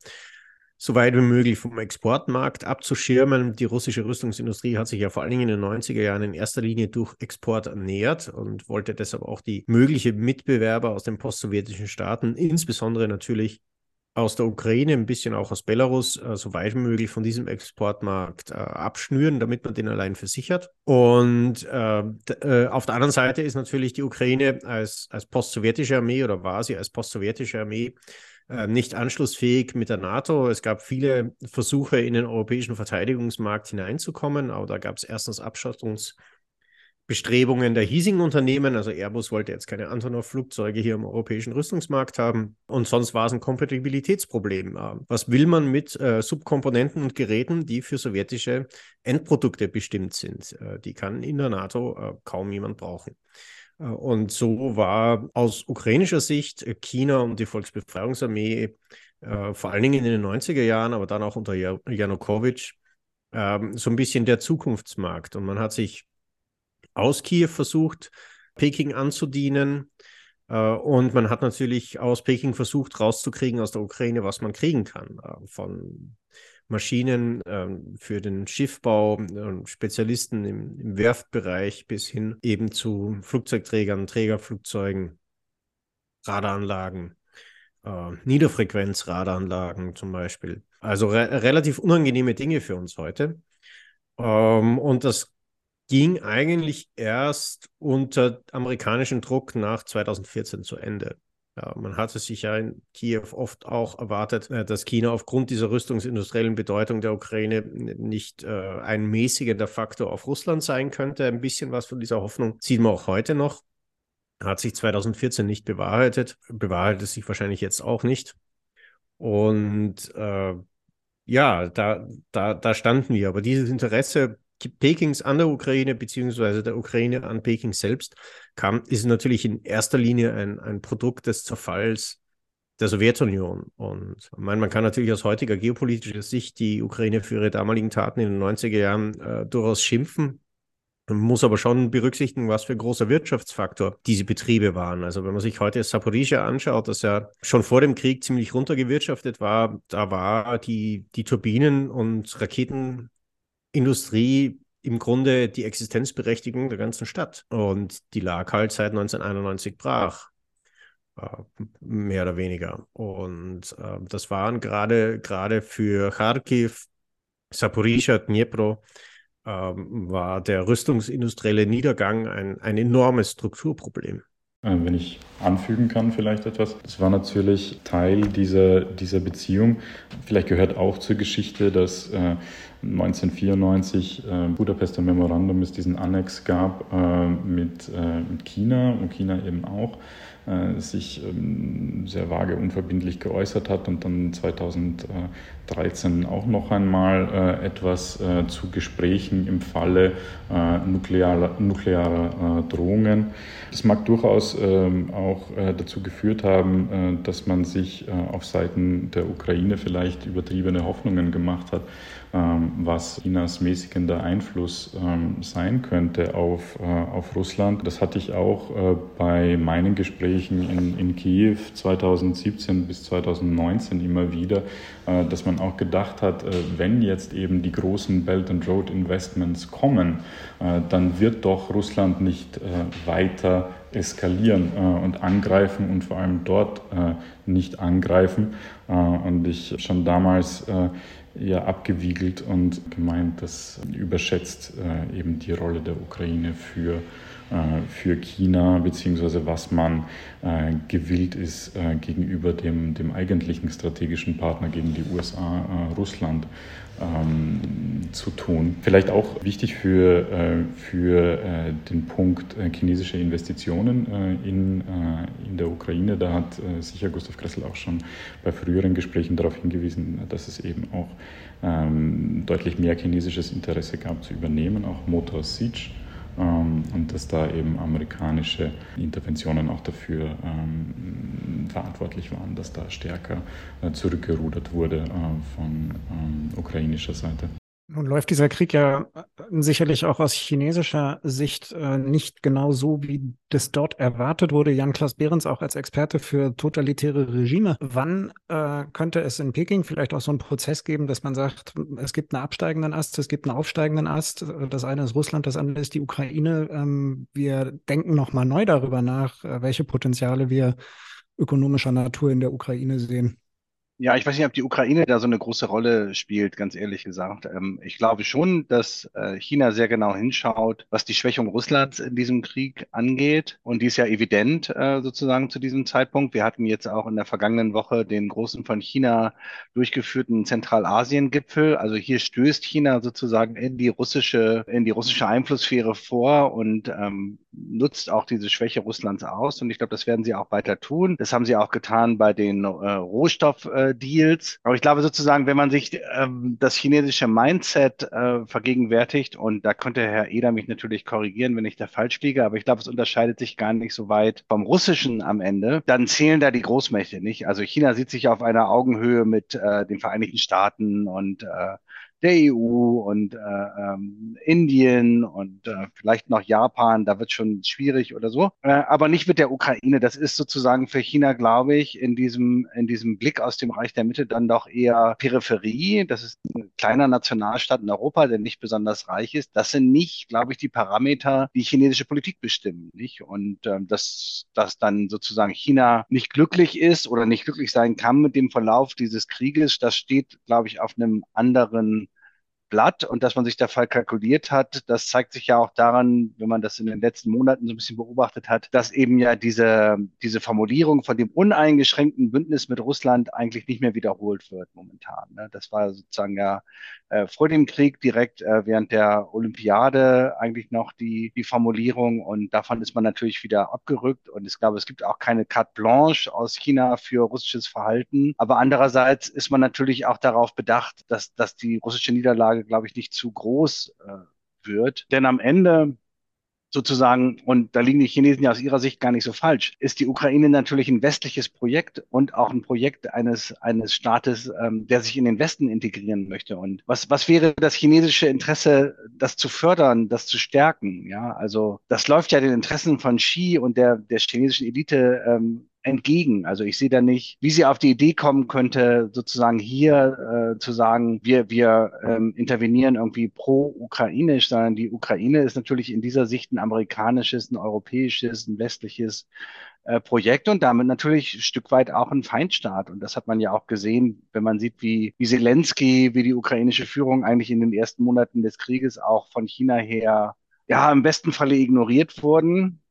so weit wie möglich vom Exportmarkt abzuschirmen. Die russische Rüstungsindustrie hat sich ja vor allen Dingen in den 90er Jahren in erster Linie durch Export ernährt und wollte deshalb auch die mögliche Mitbewerber aus den postsowjetischen Staaten, insbesondere natürlich aus der Ukraine, ein bisschen auch aus Belarus, äh, so weit wie möglich von diesem Exportmarkt äh, abschnüren, damit man den allein versichert. Und äh, äh, auf der anderen Seite ist natürlich die Ukraine als, als postsowjetische Armee oder war sie als postsowjetische Armee nicht anschlussfähig mit der NATO. Es gab viele Versuche, in den europäischen Verteidigungsmarkt hineinzukommen, aber da gab es erstens Abschottungs- Bestrebungen der hiesigen Unternehmen. Also Airbus wollte jetzt keine Antonov-Flugzeuge hier im europäischen Rüstungsmarkt haben. Und sonst war es ein Kompatibilitätsproblem. Äh, was will man mit äh, Subkomponenten und Geräten, die für sowjetische Endprodukte bestimmt sind? Äh, die kann in der NATO äh, kaum jemand brauchen. Äh, und so war aus ukrainischer Sicht China und die Volksbefreiungsarmee äh, vor allen Dingen in den 90er Jahren, aber dann auch unter Janukowitsch, ähm, so ein bisschen der Zukunftsmarkt. Und man hat sich aus Kiew versucht, Peking anzudienen. Äh, und man hat natürlich aus Peking versucht, rauszukriegen aus der Ukraine, was man kriegen kann. Äh, von Maschinen äh, für den Schiffbau, äh, Spezialisten im, im, Werftbereich bis hin eben zu Flugzeugträgern, Trägerflugzeugen, Radaranlagen, äh, Niederfrequenzradaranlagen zum Beispiel. Also re relativ unangenehme Dinge für uns heute. Ähm, und das ging eigentlich erst unter amerikanischem Druck nach 2014 zu Ende. Ja, man hatte sich ja in Kiew oft auch erwartet, äh, dass China aufgrund dieser rüstungsindustriellen Bedeutung der Ukraine nicht äh, ein mäßigender Faktor auf Russland sein könnte. Ein bisschen was von dieser Hoffnung sieht man auch heute noch. Hat sich 2014 nicht bewahrheitet, bewahrheitet sich wahrscheinlich jetzt auch nicht. Und äh, ja, da, da, da standen wir. Aber dieses Interesse Pekings an der Ukraine beziehungsweise der Ukraine an Peking selbst kam, ist natürlich in erster Linie ein, ein Produkt des Zerfalls der Sowjetunion. Und meine, man kann natürlich aus heutiger geopolitischer Sicht die Ukraine für ihre damaligen Taten in den 90er Jahren äh, durchaus schimpfen. Man muss aber schon berücksichtigen, was für großer Wirtschaftsfaktor diese Betriebe waren. Also wenn man sich heute Saporizhia anschaut, das ja schon vor dem Krieg ziemlich runtergewirtschaftet war, da war die, die Turbinen- und Raketen Industrie im Grunde die Existenzberechtigung der ganzen Stadt. Und die lag halt seit 1991 brach. Äh, mehr oder weniger. Und äh, das waren gerade gerade für Kharkiv, Saporizhia, Dnipro, äh, war der rüstungsindustrielle Niedergang ein, ein enormes Strukturproblem. Äh, wenn ich anfügen kann, vielleicht etwas. Das war natürlich Teil dieser, dieser Beziehung. Vielleicht gehört auch zur Geschichte, dass äh, 1994 äh, Budapester Memorandum es diesen Annex gab äh, mit, äh, mit China und China eben auch äh, sich ähm, sehr vage unverbindlich geäußert hat und dann 2013 auch noch einmal äh, etwas äh, zu Gesprächen im Falle nuklearer, nuklearer Drohungen. Das mag durchaus ähm, auch dazu geführt haben, dass man sich auf Seiten der Ukraine vielleicht übertriebene Hoffnungen gemacht hat, ähm, was Chinas mäßigender Einfluss ähm, sein könnte auf, äh, auf Russland. Das hatte ich auch äh, bei meinen Gesprächen in, in Kiew 2017 bis 2019 immer wieder, äh, dass man auch gedacht hat, wenn jetzt eben die großen Belt and Road Investments kommen, dann wird doch Russland nicht weiter eskalieren und angreifen und vor allem dort nicht angreifen. und ich schon damals eher abgewiegelt und gemeint, das überschätzt äh, eben die Rolle der Ukraine für, äh, für China, beziehungsweise was man äh, gewillt ist, äh, gegenüber dem, dem eigentlichen strategischen Partner, gegen die USA, äh, Russland, ähm, zu tun. Vielleicht auch wichtig für, äh, für äh, den Punkt äh, chinesische Investitionen äh, in, äh, in der Ukraine. Da hat äh, sicher Gustav Kressel auch schon bei früheren Gesprächen darauf hingewiesen, dass es eben auch ähm, deutlich mehr chinesisches Interesse gab zu übernehmen, auch Motor Siege und dass da eben amerikanische Interventionen auch dafür ähm, verantwortlich waren, dass da stärker äh, zurückgerudert wurde äh, von ähm, ukrainischer Seite. Nun läuft dieser Krieg ja äh, sicherlich auch aus chinesischer Sicht äh, nicht genau so, wie das dort erwartet wurde. Jan-Klaas Behrens auch als Experte für totalitäre Regime. Wann äh, könnte es in Peking vielleicht auch so einen Prozess geben, dass man sagt, es gibt einen absteigenden Ast, es gibt einen aufsteigenden Ast. Das eine ist Russland, das andere ist die Ukraine. Ähm, wir denken nochmal neu darüber nach, äh, welche Potenziale wir ökonomischer Natur in der Ukraine sehen. Ja, ich weiß nicht, ob die Ukraine da so eine große Rolle spielt, ganz ehrlich gesagt. Ähm, ich glaube schon, dass äh, China sehr genau hinschaut, was die Schwächung Russlands in diesem Krieg angeht. Und die ist ja evident äh, sozusagen zu diesem Zeitpunkt. Wir hatten jetzt auch in der vergangenen Woche den großen von China durchgeführten Zentralasien-Gipfel. Also hier stößt China sozusagen in die russische, in die russische Einflusssphäre vor und ähm, nutzt auch diese Schwäche Russlands aus. Und ich glaube, das werden sie auch weiter tun. Das haben sie auch getan bei den äh, Rohstoff Deals. Aber ich glaube sozusagen, wenn man sich ähm, das chinesische Mindset äh, vergegenwärtigt, und da könnte Herr Eder mich natürlich korrigieren, wenn ich da falsch liege, aber ich glaube, es unterscheidet sich gar nicht so weit vom russischen am Ende, dann zählen da die Großmächte nicht. Also China sieht sich auf einer Augenhöhe mit äh, den Vereinigten Staaten und äh, der EU und äh, ähm, Indien und äh, vielleicht noch Japan, da wird schon schwierig oder so, äh, aber nicht mit der Ukraine. Das ist sozusagen für China, glaube ich, in diesem, in diesem Blick aus dem Reich der Mitte dann doch eher Peripherie. Das ist ein kleiner Nationalstaat in Europa, der nicht besonders reich ist. Das sind nicht, glaube ich, die Parameter, die chinesische Politik bestimmen. Nicht? Und ähm, dass, dass dann sozusagen China nicht glücklich ist oder nicht glücklich sein kann mit dem Verlauf dieses Krieges, das steht, glaube ich, auf einem anderen Blatt und dass man sich da kalkuliert hat, das zeigt sich ja auch daran, wenn man das in den letzten Monaten so ein bisschen beobachtet hat, dass eben ja diese, diese Formulierung von dem uneingeschränkten Bündnis mit Russland eigentlich nicht mehr wiederholt wird momentan. Ne? Das war sozusagen ja äh, vor dem Krieg direkt äh, während der Olympiade eigentlich noch die, die Formulierung und davon ist man natürlich wieder abgerückt und ich glaube, es gibt auch keine carte blanche aus China für russisches Verhalten, aber andererseits ist man natürlich auch darauf bedacht, dass, dass die russische Niederlage, glaube ich, nicht zu groß äh, wird, denn am Ende sozusagen, und da liegen die Chinesen ja aus ihrer Sicht gar nicht so falsch, ist die Ukraine natürlich ein westliches Projekt und auch ein Projekt eines, eines Staates, ähm, der sich in den Westen integrieren möchte. Und was, was wäre das chinesische Interesse, das zu fördern, das zu stärken? Ja, also das läuft ja den Interessen von Xi und der, der chinesischen Elite ähm, entgegen. Also ich sehe da nicht, wie sie auf die Idee kommen könnte, sozusagen hier äh, zu sagen, wir, wir ähm, intervenieren irgendwie pro-ukrainisch, sondern die Ukraine ist natürlich in dieser Sicht ein amerikanisches, ein europäisches, ein westliches äh, Projekt und damit natürlich ein Stück weit auch ein Feindstaat. Und das hat man ja auch gesehen, wenn man sieht, wie, wie Zelensky, wie die ukrainische Führung eigentlich in den ersten Monaten des Krieges auch von China her ja, im besten Falle ignoriert wurden.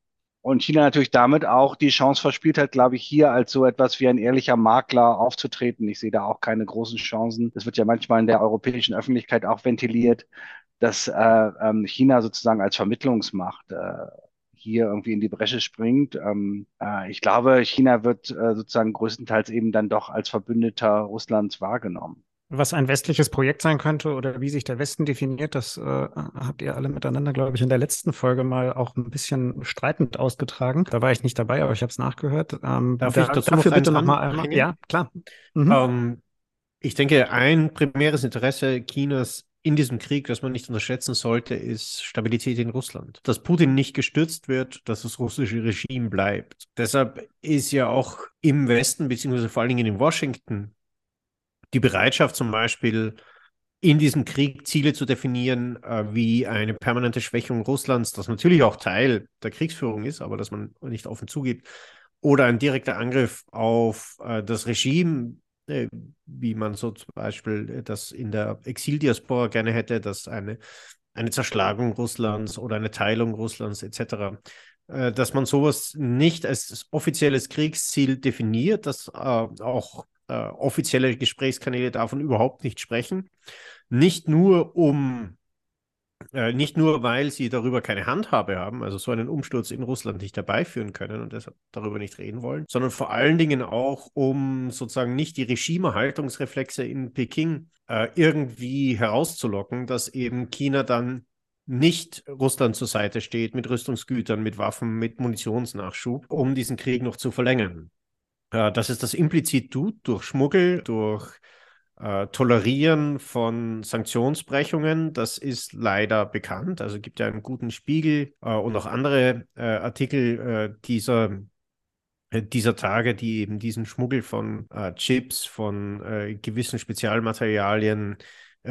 Und China natürlich damit auch die Chance verspielt hat, glaube ich, hier als so etwas wie ein ehrlicher Makler aufzutreten. Ich sehe da auch keine großen Chancen. Das wird ja manchmal in der europäischen Öffentlichkeit auch ventiliert, dass äh, ähm, China sozusagen als Vermittlungsmacht äh, hier irgendwie in die Bresche springt. Ähm, äh, ich glaube, China wird äh, sozusagen größtenteils eben dann doch als Verbündeter Russlands wahrgenommen. Was ein westliches Projekt sein könnte oder wie sich der Westen definiert, das äh, habt ihr alle miteinander, glaube ich, in der letzten Folge mal auch ein bisschen streitend ausgetragen. Da war ich nicht dabei, aber ich habe es nachgehört. Ähm, Darf da, ich dazu dafür noch bitte nochmal? Ja, klar. Mhm. Ähm, ich denke, ein primäres Interesse Chinas in diesem Krieg, das man nicht unterschätzen sollte, ist Stabilität in Russland. Dass Putin nicht gestürzt wird, dass das russische Regime bleibt. Deshalb ist ja auch im Westen, beziehungsweise vor allen Dingen in Washington, die Bereitschaft zum Beispiel in diesem Krieg Ziele zu definieren, äh, wie eine permanente Schwächung Russlands, das natürlich auch Teil der Kriegsführung ist, aber dass man nicht offen zugibt, oder ein direkter Angriff auf äh, das Regime, äh, wie man so zum Beispiel das in der Exildiaspora gerne hätte, dass eine, eine Zerschlagung Russlands oder eine Teilung Russlands etc., äh, dass man sowas nicht als offizielles Kriegsziel definiert, das äh, auch äh, offizielle Gesprächskanäle davon überhaupt nicht sprechen. Nicht nur um äh, nicht nur, weil sie darüber keine Handhabe haben, also so einen Umsturz in Russland nicht herbeiführen können und deshalb darüber nicht reden wollen, sondern vor allen Dingen auch, um sozusagen nicht die Regimehaltungsreflexe in Peking äh, irgendwie herauszulocken, dass eben China dann nicht Russland zur Seite steht mit Rüstungsgütern, mit Waffen, mit Munitionsnachschub, um diesen Krieg noch zu verlängern. Äh, dass es das implizit tut, durch Schmuggel, durch äh, Tolerieren von Sanktionsbrechungen. Das ist leider bekannt. Also gibt ja einen guten Spiegel äh, und auch andere äh, Artikel äh, dieser äh, dieser Tage, die eben diesen Schmuggel von Chips, von gewissen Spezialmaterialien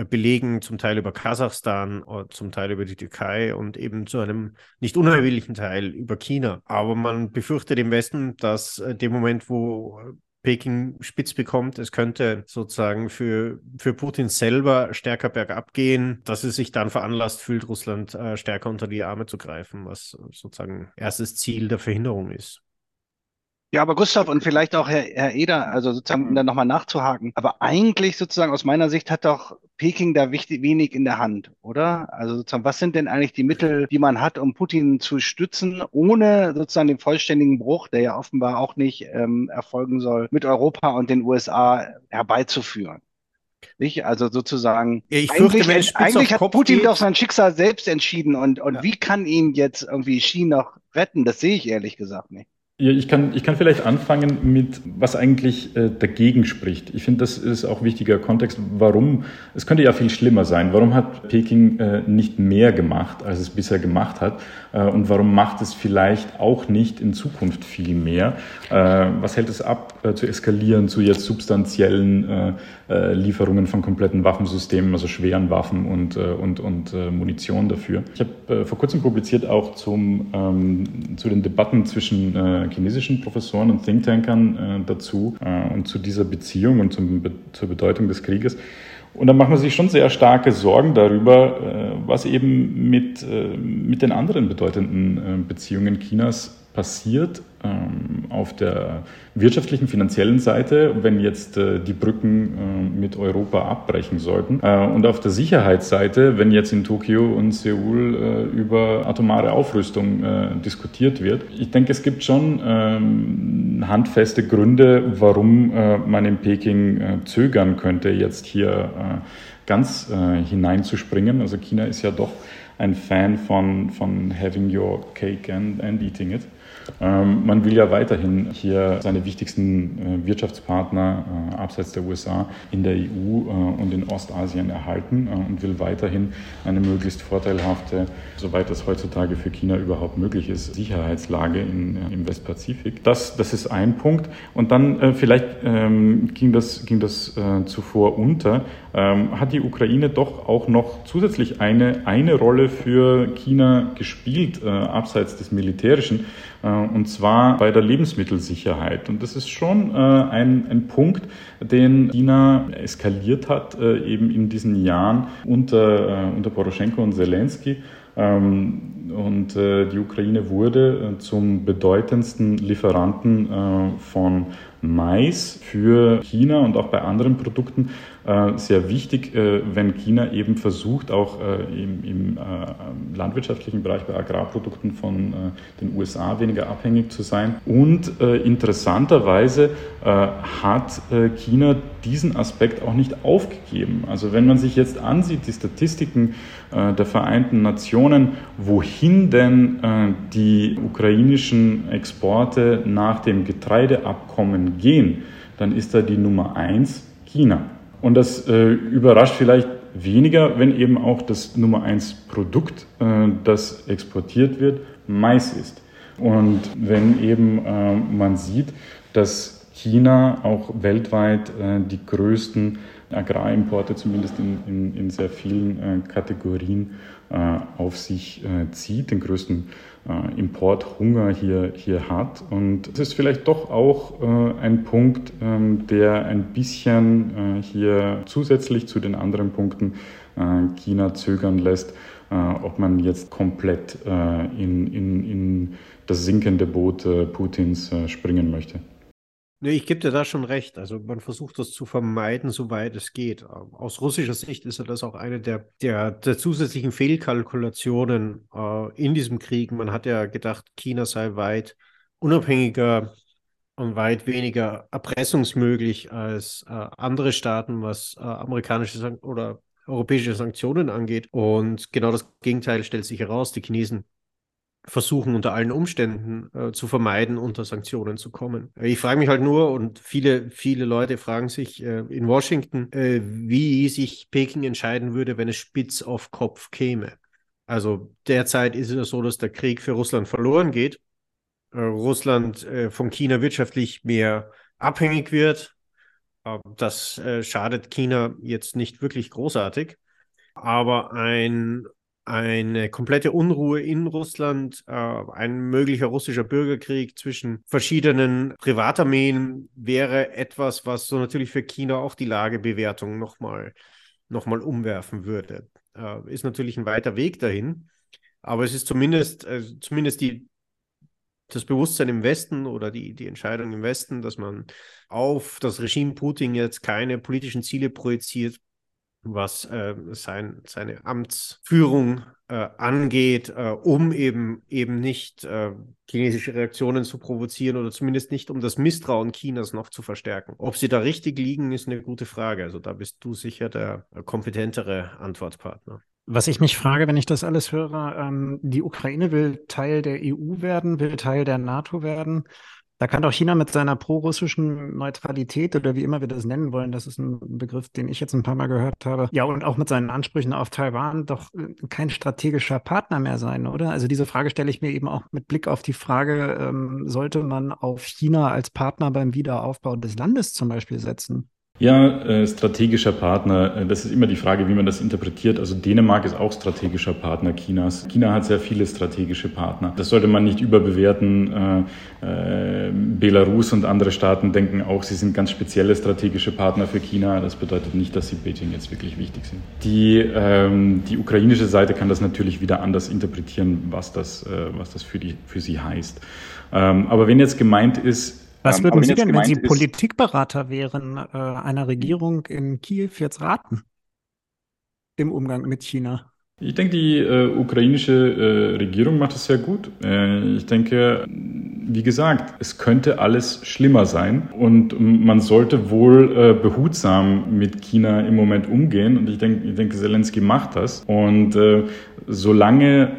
belegen, zum Teil über Kasachstan, zum Teil über die Türkei und eben zu einem nicht unerheblichen Teil über China. Aber man befürchtet im Westen, dass dem Moment, wo Peking spitz bekommt. Es könnte sozusagen für, für Putin selber stärker bergab gehen, dass es sich dann veranlasst fühlt, Russland äh, stärker unter die Arme zu greifen, was sozusagen erstes Ziel der Verhinderung ist. Ja, aber Gustav und vielleicht auch Herr, Herr Eder, also sozusagen, um da nochmal nachzuhaken. Aber eigentlich sozusagen aus meiner Sicht hat doch Peking da wichtig, wenig in der Hand, oder? Also sozusagen, was sind denn eigentlich die Mittel, die man hat, um Putin zu stützen, ohne sozusagen den vollständigen Bruch, der ja offenbar auch nicht ähm, erfolgen soll, mit Europa und den USA herbeizuführen? Nicht? Also sozusagen, ich fürchte, eigentlich, eigentlich hat Putin geht. doch sein Schicksal selbst entschieden und, und ja. wie kann ihn jetzt irgendwie Xi noch retten? Das sehe ich ehrlich gesagt nicht. Ja, ich kann, ich kann vielleicht anfangen mit, was eigentlich äh, dagegen spricht. Ich finde, das ist auch wichtiger Kontext. Warum? Es könnte ja viel schlimmer sein. Warum hat Peking äh, nicht mehr gemacht, als es bisher gemacht hat? Äh, und warum macht es vielleicht auch nicht in Zukunft viel mehr? Äh, was hält es ab, äh, zu eskalieren zu jetzt substanziellen Lieferungen von kompletten Waffensystemen, also schweren Waffen und, und, und Munition dafür? Ich habe vor kurzem publiziert auch zum, ähm, zu den Debatten zwischen chinesischen Professoren und Thinktankern dazu und zu dieser Beziehung und zum, zur Bedeutung des Krieges. Und da macht man sich schon sehr starke Sorgen darüber, äh, was eben mit, äh, mit den anderen bedeutenden äh, Beziehungen Chinas passiert ähm, auf der wirtschaftlichen, finanziellen Seite, wenn jetzt äh, die Brücken äh, mit Europa abbrechen sollten. Äh, und auf der Sicherheitsseite, wenn jetzt in Tokio und Seoul äh, über atomare Aufrüstung äh, diskutiert wird. Ich denke, es gibt schon ähm, handfeste Gründe, warum äh, man in Peking zögern könnte, jetzt hier ganz hineinzuspringen. Also China ist ja doch ein Fan von, von having your cake and, and eating it. Ähm, man will ja weiterhin hier seine wichtigsten äh, Wirtschaftspartner äh, abseits der USA in der EU äh, und in Ostasien erhalten und will weiterhin eine möglichst vorteilhafte, soweit das heutzutage für China überhaupt möglich ist, Sicherheitslage in, im Westpazifik. Das, das ist ein Punkt. Und dann vielleicht ähm, ging das, ging das zuvor unter, ähm, hat die Ukraine doch auch noch zusätzlich eine, eine Rolle für China gespielt, abseits des Militärischen. Äh, und zwar bei der Lebensmittelsicherheit. Und das ist schon äh, ein, ein Punkt, den China eskaliert hat, äh, eben in diesen Jahren unter, unter Poroschenko und Zelensky. Ähm, und die Ukraine wurde zum bedeutendsten Lieferanten von Mais für China und auch bei anderen Produkten sehr wichtig, äh, wenn China eben versucht, auch äh, im landwirtschaftlichen Bereich bei Agrarprodukten von den USA weniger abhängig zu sein. Und interessanterweise hat China diesen Aspekt auch nicht aufgegeben. Also wenn man sich jetzt ansieht, die Statistiken der Vereinten Nationen, wohin denn die ukrainischen Exporte nach dem Getreideabkommen gehen, dann ist da die Nummer eins China. Und das äh, überrascht vielleicht weniger, wenn eben auch das Nummer eins Produkt, äh, das exportiert wird, Mais ist. Und wenn eben äh, man sieht, dass China auch weltweit äh, die größten Agrarimporte, zumindest in, in, in sehr vielen äh, Kategorien, äh, auf sich zieht, den größten äh, Importhunger hier, hier hat. Und es ist vielleicht doch auch äh, ein Punkt, ähm, der ein bisschen äh, hier zusätzlich zu den anderen Punkten äh, China zögern lässt, äh, ob man jetzt komplett äh, in, in, in das sinkende Boot Putins springen möchte. Nee, ich gebe dir da schon recht. Also man versucht das zu vermeiden, soweit es geht. Aus russischer Sicht ist ja das auch eine der, der, der zusätzlichen Fehlkalkulationen äh, in diesem Krieg. Man hat ja gedacht, China sei weit unabhängiger und weit weniger erpressungsmöglich als äh, andere Staaten, was äh, amerikanische San oder europäische Sanktionen angeht. Und genau das Gegenteil stellt sich heraus. Die Chinesen versuchen unter allen Umständen äh, zu vermeiden, unter Sanktionen zu kommen. Ich frage mich halt nur, und viele, viele Leute fragen sich äh, in Washington, äh, wie sich Peking entscheiden würde, wenn es spitz auf Kopf käme. Also derzeit ist es so, dass der Krieg für Russland verloren geht. Äh, Russland äh, von China wirtschaftlich mehr abhängig wird. Äh, das schadet China jetzt nicht wirklich großartig. Aber ein eine komplette Unruhe in Russland, äh, ein möglicher russischer Bürgerkrieg zwischen verschiedenen Privatarmeen wäre etwas, was so natürlich für China auch die Lagebewertung nochmal noch mal umwerfen würde. Äh, ist natürlich ein weiter Weg dahin, aber es ist zumindest, äh, zumindest die, das Bewusstsein im Westen oder die, die Entscheidung im Westen, dass man auf das Regime Putin jetzt keine politischen Ziele projiziert, was äh, sein, seine Amtsführung äh, angeht, äh, um eben, eben nicht äh, chinesische Reaktionen zu provozieren oder zumindest nicht, um das Misstrauen Chinas noch zu verstärken. Ob sie da richtig liegen, ist eine gute Frage. Also da bist du sicher der äh, kompetentere Antwortpartner. Was ich mich frage, wenn ich das alles höre, ähm, die Ukraine will Teil der EU werden, will Teil der NATO werden. Da kann doch China mit seiner pro-russischen Neutralität oder wie immer wir das nennen wollen, das ist ein Begriff, den ich jetzt ein paar Mal gehört habe, ja, und auch mit seinen Ansprüchen auf Taiwan doch äh, kein strategischer Partner mehr sein, oder? Also diese Frage stelle ich mir eben auch mit Blick auf die Frage, ähm, sollte man auf China als Partner beim Wiederaufbau des Landes zum Beispiel setzen? Ja, äh, strategischer Partner, äh, das ist immer die Frage, wie man das interpretiert. Also Dänemark ist auch strategischer Partner Chinas. China hat sehr viele strategische Partner. Das sollte man nicht überbewerten. Äh, Belarus und andere Staaten denken auch, sie sind ganz spezielle strategische Partner für China. Das bedeutet nicht, dass sie Beijing jetzt wirklich wichtig sind. Die, ähm, die ukrainische Seite kann das natürlich wieder anders interpretieren, was das, was das für, die, für sie heißt. Ähm, aber wenn jetzt gemeint ist, was ähm, würden Sie denn, wenn Sie Politikberater wären, äh, einer Regierung in Kiew jetzt raten im Umgang mit China? Ich denke, die äh, ukrainische äh, Regierung macht es sehr gut. Äh, ich denke, wie gesagt, es könnte alles schlimmer sein und man sollte wohl äh, behutsam mit China im Moment umgehen. Und ich denke, ich denke, Zelensky macht das. Und äh, solange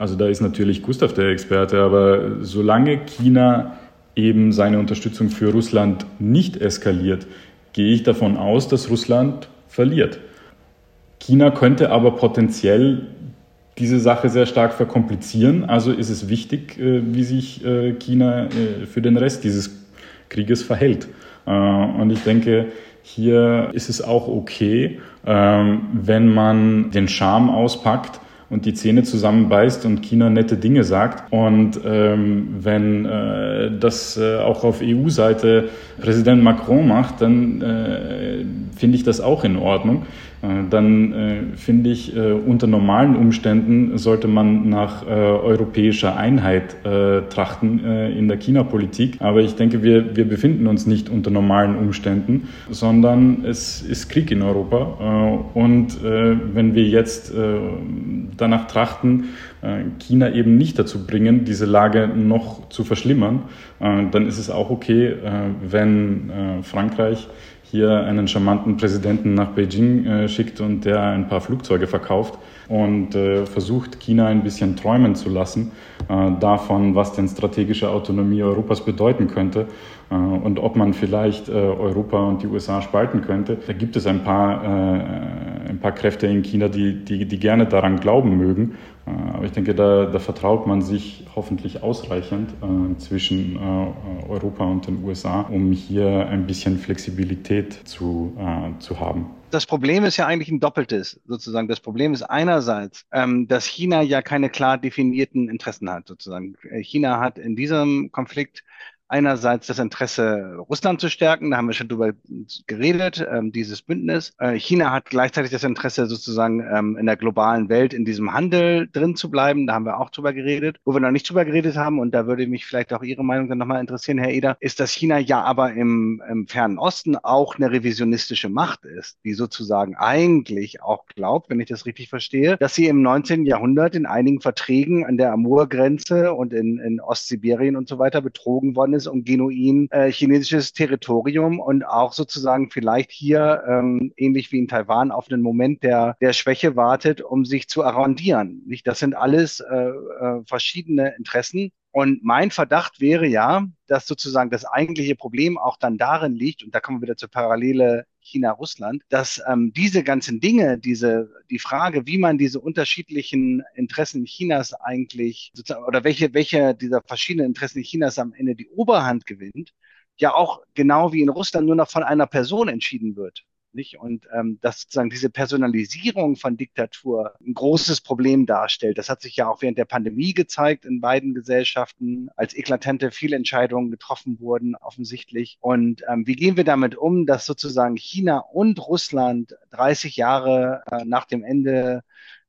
also da ist natürlich Gustav der Experte, aber solange China eben seine Unterstützung für Russland nicht eskaliert, gehe ich davon aus, dass Russland verliert. China könnte aber potenziell diese Sache sehr stark verkomplizieren. Also ist es wichtig, äh, wie sich äh, China äh, für den Rest dieses Krieges verhält. Und ich denke, hier ist es auch okay, ähm, wenn man den Charme auspackt und die Zähne zusammenbeißt und China nette Dinge sagt. Und ähm, wenn äh, das äh, auch auf EU-Seite Präsident Macron macht, dann äh, finde ich das auch in Ordnung. Äh, dann äh, finde ich, äh, unter normalen Umständen sollte man nach europäischer Einheit trachten in der China-Politik. Aber ich denke, wir, wir befinden uns nicht unter normalen Umständen, sondern es ist Krieg in Europa. und wenn wir jetzt danach trachten, China eben nicht dazu bringen, diese Lage noch zu verschlimmern, dann ist es auch okay, wenn Frankreich hier einen charmanten Präsidenten nach Beijing äh, schickt und der ein paar Flugzeuge verkauft und äh, versucht, China ein bisschen träumen zu lassen äh, davon, was denn strategische Autonomie Europas bedeuten könnte äh, und ob man vielleicht äh, Europa und die USA spalten könnte. Da gibt es ein paar, äh, ein paar Kräfte in China, die, die, die gerne daran glauben mögen. Aber ich denke, da, da vertraut man sich hoffentlich ausreichend zwischen Europa und den USA, um hier ein bisschen Flexibilität zu, zu haben das Problem ist ja eigentlich ein doppeltes, sozusagen. Das Problem ist einerseits, ähm, dass China ja keine klar definierten Interessen hat, sozusagen. China hat in diesem Konflikt einerseits das Interesse, Russland zu stärken, da haben wir schon drüber geredet, ähm, dieses Bündnis. Äh, China hat gleichzeitig das Interesse, sozusagen ähm, in der globalen Welt, in diesem Handel drin zu bleiben, da haben wir auch drüber geredet. Wo wir noch nicht drüber geredet haben, und da würde mich vielleicht auch Ihre Meinung dann nochmal interessieren, Herr Eder, ist, dass China ja aber im, im Fernen Osten auch eine revisionistische Macht ist, die sozusagen eigentlich auch glaubt, wenn ich das richtig verstehe, dass sie im 19. Jahrhundert in einigen Verträgen an der Amur-Grenze und in, in Ostsibirien und so weiter betrogen worden ist echtes und genuin äh, chinesisches Territorium und auch sozusagen vielleicht hier, ähm, ähnlich wie in Taiwan, auf einen Moment der, der Schwäche wartet, um sich zu arrondieren. Nicht? Das sind alles äh, äh, verschiedene Interessen. Und mein Verdacht wäre ja, dass sozusagen das eigentliche Problem auch dann darin liegt, und da kommen wir wieder zur Parallele China-Russland, dass ähm, diese ganzen Dinge, diese, die Frage, wie man diese unterschiedlichen Interessen Chinas eigentlich, sozusagen, oder welche, welche dieser verschiedenen Interessen Chinas am Ende die Oberhand gewinnt, ja auch genau wie in Russland nur noch von einer Person entschieden wird. Nicht? Und ähm, dass sozusagen diese Personalisierung von Diktatur ein großes Problem darstellt. Das hat sich ja auch während der Pandemie gezeigt in beiden Gesellschaften, als eklatante Fehlentscheidungen getroffen wurden, offensichtlich. Und ähm, wie gehen wir damit um, dass sozusagen China und Russland 30 Jahre äh, nach dem Ende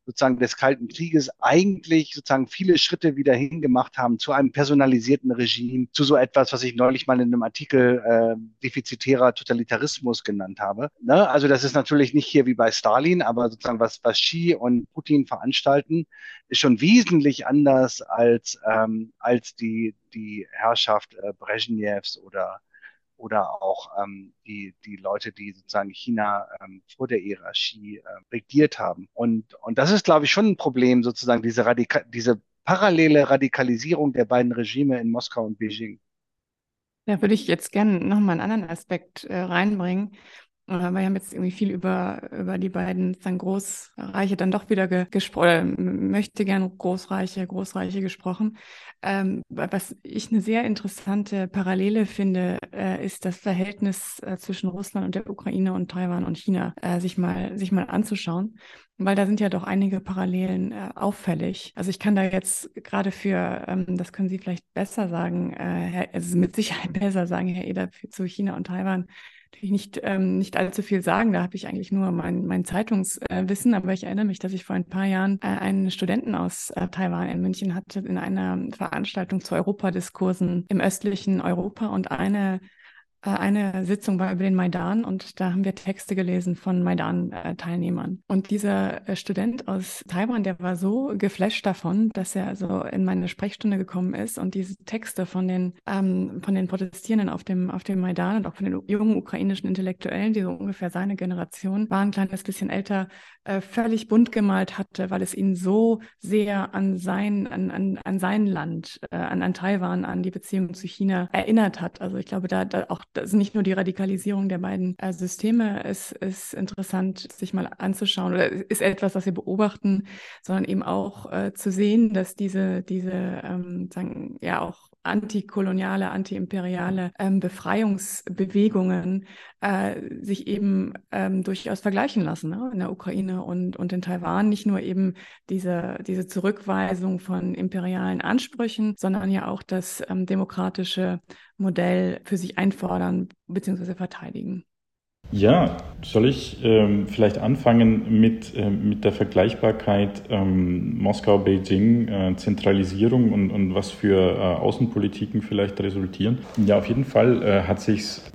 sozusagen des Kalten Krieges eigentlich sozusagen viele Schritte wieder hingemacht haben zu einem personalisierten Regime, zu so etwas, was ich neulich mal in einem Artikel äh, defizitärer Totalitarismus genannt habe. Ne? Also das ist natürlich nicht hier wie bei Stalin, aber sozusagen was, was Xi und Putin veranstalten, ist schon wesentlich anders als, ähm, als die, die Herrschaft äh, Brezhnevs oder oder auch ähm, die, die Leute, die sozusagen China ähm, vor der Hierarchie äh, regiert haben. Und, und das ist, glaube ich, schon ein Problem, sozusagen diese, Radika diese parallele Radikalisierung der beiden Regime in Moskau und Beijing. Da würde ich jetzt gerne nochmal einen anderen Aspekt äh, reinbringen. Wir haben jetzt irgendwie viel über, über die beiden dann Großreiche dann doch wieder ge gesprochen, möchte gerne Großreiche, Großreiche gesprochen. Ähm, was ich eine sehr interessante Parallele finde, äh, ist das Verhältnis äh, zwischen Russland und der Ukraine und Taiwan und China äh, sich mal sich mal anzuschauen, weil da sind ja doch einige Parallelen äh, auffällig. Also ich kann da jetzt gerade für, ähm, das können Sie vielleicht besser sagen, äh, Herr, also mit Sicherheit besser sagen, Herr Eder, zu China und Taiwan nicht, ähm, nicht allzu viel sagen. Da habe ich eigentlich nur mein, mein Zeitungswissen. Aber ich erinnere mich, dass ich vor ein paar Jahren äh, einen Studenten aus äh, Taiwan in München hatte in einer Veranstaltung zu Europadiskursen im östlichen Europa und eine eine Sitzung war über den Maidan und da haben wir Texte gelesen von Maidan-Teilnehmern. Und dieser äh, Student aus Taiwan, der war so geflasht davon, dass er also in meine Sprechstunde gekommen ist und diese Texte von den, ähm, von den Protestierenden auf dem, auf dem Maidan und auch von den jungen ukrainischen Intellektuellen, die so ungefähr seine Generation waren, ein kleines bisschen älter, äh, völlig bunt gemalt hatte, weil es ihn so sehr an sein, an, an, an sein Land, äh, an, an Taiwan, an die Beziehung zu China erinnert hat. Also ich glaube, da, da auch das nicht nur die Radikalisierung der beiden äh, Systeme. Ist, ist interessant, sich mal anzuschauen. Oder ist etwas, was wir beobachten, sondern eben auch äh, zu sehen, dass diese, diese ähm, sagen, ja auch antikoloniale, antiimperiale ähm, Befreiungsbewegungen äh, sich eben ähm, durchaus vergleichen lassen ne? in der Ukraine und, und in Taiwan. Nicht nur eben diese, diese Zurückweisung von imperialen Ansprüchen, sondern ja auch das ähm, demokratische Modell für sich einfordern bzw. verteidigen. Ja, soll ich ähm, vielleicht anfangen mit, äh, mit der Vergleichbarkeit ähm, Moskau-Beijing, äh, Zentralisierung und, und was für äh, Außenpolitiken vielleicht resultieren? Ja, auf jeden Fall äh,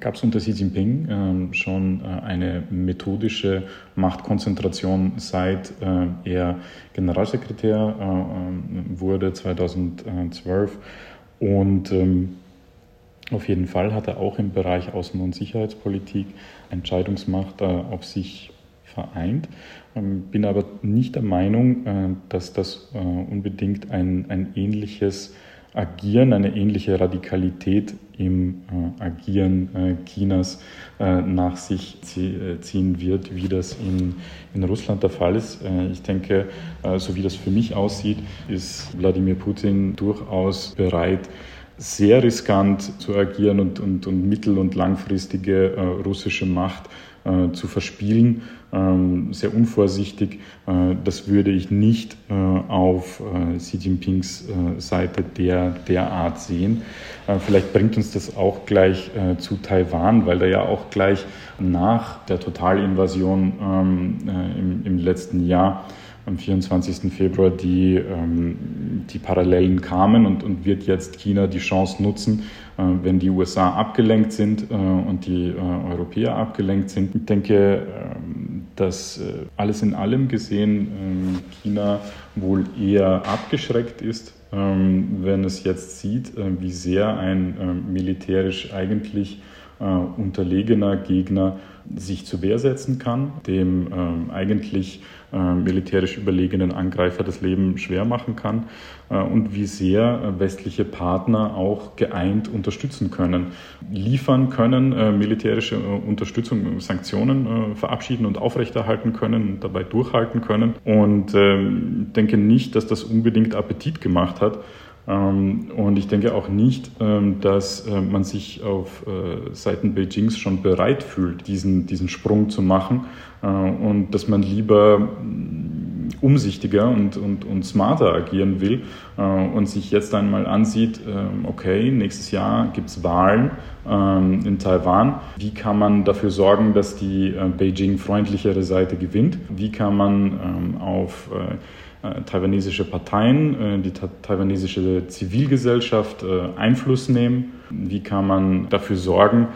gab es unter Xi Jinping ähm, schon äh, eine methodische Machtkonzentration, seit äh, er Generalsekretär ähm, wurde 2012 und ähm, auf jeden Fall hat er auch im Bereich Außen- und Sicherheitspolitik Entscheidungsmacht äh, auf sich vereint. Ähm, bin aber nicht der Meinung, äh, dass das äh, unbedingt ein, ein ähnliches Agieren, eine ähnliche Radikalität im Agieren Chinas nach sich ziehen wird, wie das in, in Russland der Fall ist. Ich denke, so wie das für mich aussieht, ist Wladimir Putin durchaus bereit, sehr riskant zu agieren und, und, und mittel- und langfristige äh, russische Macht äh, zu verspielen, ähm, sehr unvorsichtig. Äh, das würde ich nicht äh, auf äh, Xi Jinpings äh, Seite der, derart sehen. vielleicht bringt uns das auch gleich zu Taiwan, weil da ja auch gleich nach der Totalinvasion ähm, im, im letzten Jahr am 24. Februar die, ähm, die Parallelen kamen und, und wird jetzt China die Chance nutzen, äh, wenn die USA abgelenkt sind äh, und die äh, Europäer abgelenkt sind. Ich denke, ähm, dass alles in allem gesehen ähm, China wohl eher abgeschreckt ist, ähm, wenn es jetzt sieht, wie sehr ein militärisch eigentlich unterlegener Gegner sich zur Wehr setzen kann, dem ähm, eigentlich äh, militärisch überlegenen Angreifer das Leben schwer machen kann äh, und wie sehr äh, westliche Partner auch geeint unterstützen können, liefern können, äh, militärische äh, Unterstützung, Sanktionen verabschieden und aufrechterhalten können und dabei durchhalten können. Und ähm, denke nicht, dass das unbedingt Appetit gemacht hat. Ähm, und ich denke auch nicht, ähm, dass äh, man sich auf äh, Seiten Beijings schon bereit fühlt, diesen, diesen Sprung zu machen äh, und dass man lieber mm, umsichtiger und, und, und smarter agieren will und sich jetzt einmal ansieht, ähm, okay, nächstes Jahr gibt es Wahlen in Taiwan. Wie kann man dafür sorgen, dass die Beijing-freundlichere Seite gewinnt? Wie kann man auf taiwanesische Parteien, äh, die taiwanesische Zivilgesellschaft äh, Einfluss nehmen? Wie kann man dafür sorgen,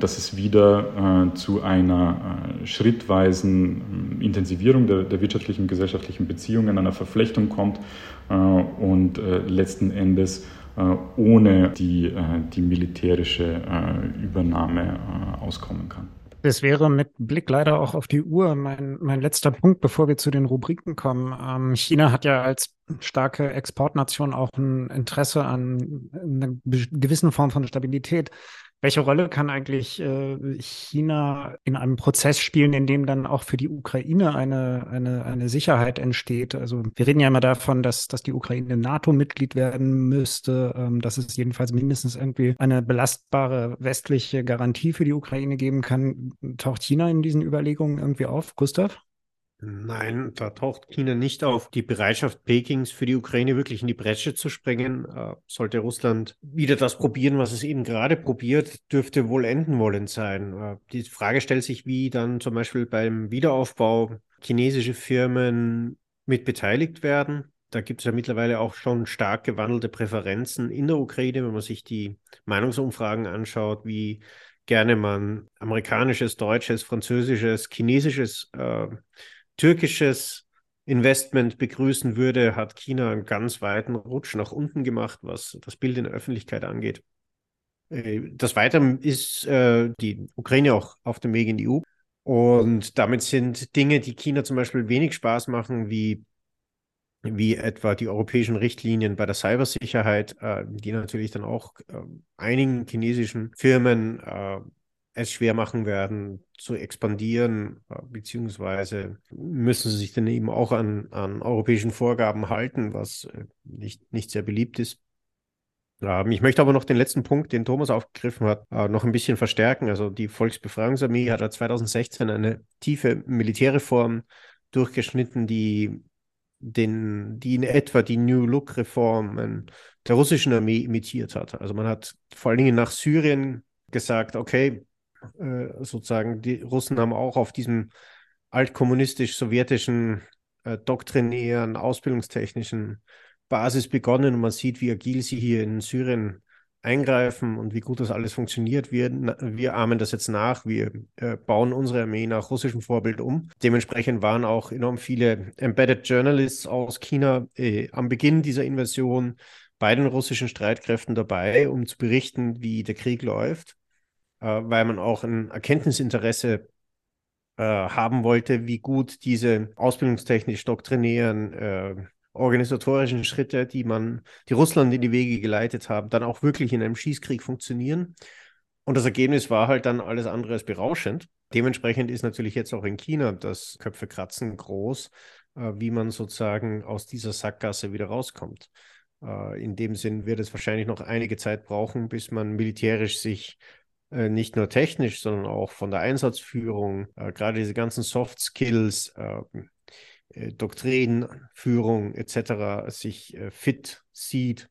dass es wieder zu einer schrittweisen Intensivierung der, der wirtschaftlichen und gesellschaftlichen Beziehungen, einer Verflechtung kommt und letzten Endes ohne die, die militärische Übernahme auskommen kann? Das wäre mit Blick leider auch auf die Uhr mein, mein letzter Punkt, bevor wir zu den Rubriken kommen. Ähm, China hat ja als starke Exportnation auch ein Interesse an einer gewissen Form von Stabilität. Welche Rolle kann eigentlich äh, China in einem Prozess spielen, in dem dann auch für die Ukraine eine, eine, eine Sicherheit entsteht? Also wir reden ja immer davon, dass, dass die Ukraine NATO-Mitglied werden müsste, ähm, dass es jedenfalls mindestens irgendwie eine belastbare westliche Garantie für die Ukraine geben kann. Taucht China in diesen Überlegungen irgendwie auf? Gustav? Nein, da taucht China nicht auf. Die Bereitschaft Pekings für die Ukraine wirklich in die Bresche zu sprengen, äh, sollte Russland wieder das probieren, was es eben gerade probiert, dürfte wohl enden wollen sein. Äh, die Frage stellt sich, wie dann zum Beispiel beim Wiederaufbau chinesische Firmen mit beteiligt werden. Da gibt es ja mittlerweile auch schon stark gewandelte Präferenzen in der Ukraine, wenn man sich die Meinungsumfragen anschaut, wie gerne man amerikanisches, deutsches, französisches, chinesisches äh, türkisches Investment begrüßen würde, hat China einen ganz weiten Rutsch nach unten gemacht, was das Bild in der Öffentlichkeit angeht. Äh, das Weitere ist äh, die Ukraine auch auf dem Weg in die EU. Und damit sind Dinge, die China zum Beispiel wenig Spaß machen, wie, wie etwa die europäischen Richtlinien bei der Cybersicherheit, äh, die natürlich dann auch äh, einigen chinesischen Firmen äh, es schwer machen werden zu expandieren, äh, beziehungsweise müssen sie sich dann eben auch an, an europäischen Vorgaben halten, was äh, nicht, nicht sehr beliebt ist. Ähm, ich möchte aber noch den letzten Punkt, den Thomas aufgegriffen hat, äh, noch ein bisschen verstärken. Also die Volksbefreiungsarmee hat 2016 eine tiefe Militärreform durchgeschnitten, die den, die in etwa die New Look-Reformen der russischen Armee imitiert hat. Also man hat vor allen Dingen nach Syrien gesagt, okay, äh, sozusagen, die Russen haben auch auf diesem altkommunistisch-sowjetischen, äh, doktrinären, ausbildungstechnischen Basis begonnen und man sieht, wie agil sie hier in Syrien eingreifen und wie gut das alles funktioniert. Wir, wir ahmen das jetzt nach. Wir äh, bauen unsere Armee nach russischem Vorbild um. Dementsprechend waren auch enorm viele Embedded Journalists aus China äh, am Beginn dieser Invasion bei den russischen Streitkräften dabei, um zu berichten, wie der Krieg läuft äh, weil man auch ein Erkenntnisinteresse äh, haben wollte, wie gut diese ausbildungstechnisch doktrinären äh, organisatorischen Schritte, die man, die Russland in die Wege geleitet haben, dann auch wirklich in einem Schießkrieg funktionieren. Und das Ergebnis war halt dann alles andere als berauschend. Dementsprechend ist natürlich jetzt auch in China das Köpfekratzen groß, äh, wie man sozusagen aus dieser Sackgasse wieder rauskommt. Äh, in dem Sinn wird es wahrscheinlich noch einige Zeit brauchen, bis man militärisch sich nicht nur technisch, sondern auch von der Einsatzführung, äh, gerade diese ganzen Soft Skills, äh, Doktrinenführung etc. sich äh, fit sieht,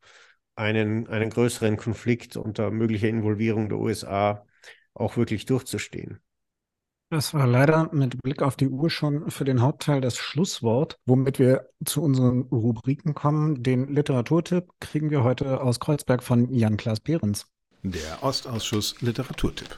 einen, einen größeren Konflikt unter möglicher Involvierung der USA auch wirklich durchzustehen. Das war leider mit Blick auf die Uhr schon für den Hauptteil das Schlusswort, womit wir zu unseren Rubriken kommen. Den Literaturtipp kriegen wir heute aus Kreuzberg von Jan-Klaas Behrens. Der Ostausschuss Literaturtipp.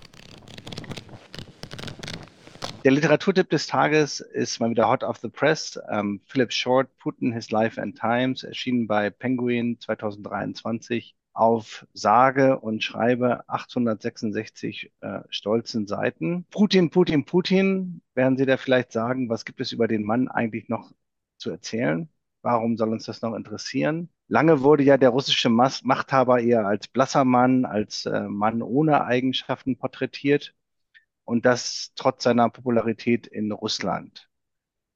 Der Literaturtipp des Tages ist mal wieder hot off the press. Ähm, Philip Short, Putin, His Life and Times, erschienen bei Penguin 2023 auf sage und schreibe 866 äh, stolzen Seiten. Putin, Putin, Putin, werden Sie da vielleicht sagen, was gibt es über den Mann eigentlich noch zu erzählen? Warum soll uns das noch interessieren? Lange wurde ja der russische Machthaber eher als blasser Mann, als äh, Mann ohne Eigenschaften porträtiert und das trotz seiner Popularität in Russland.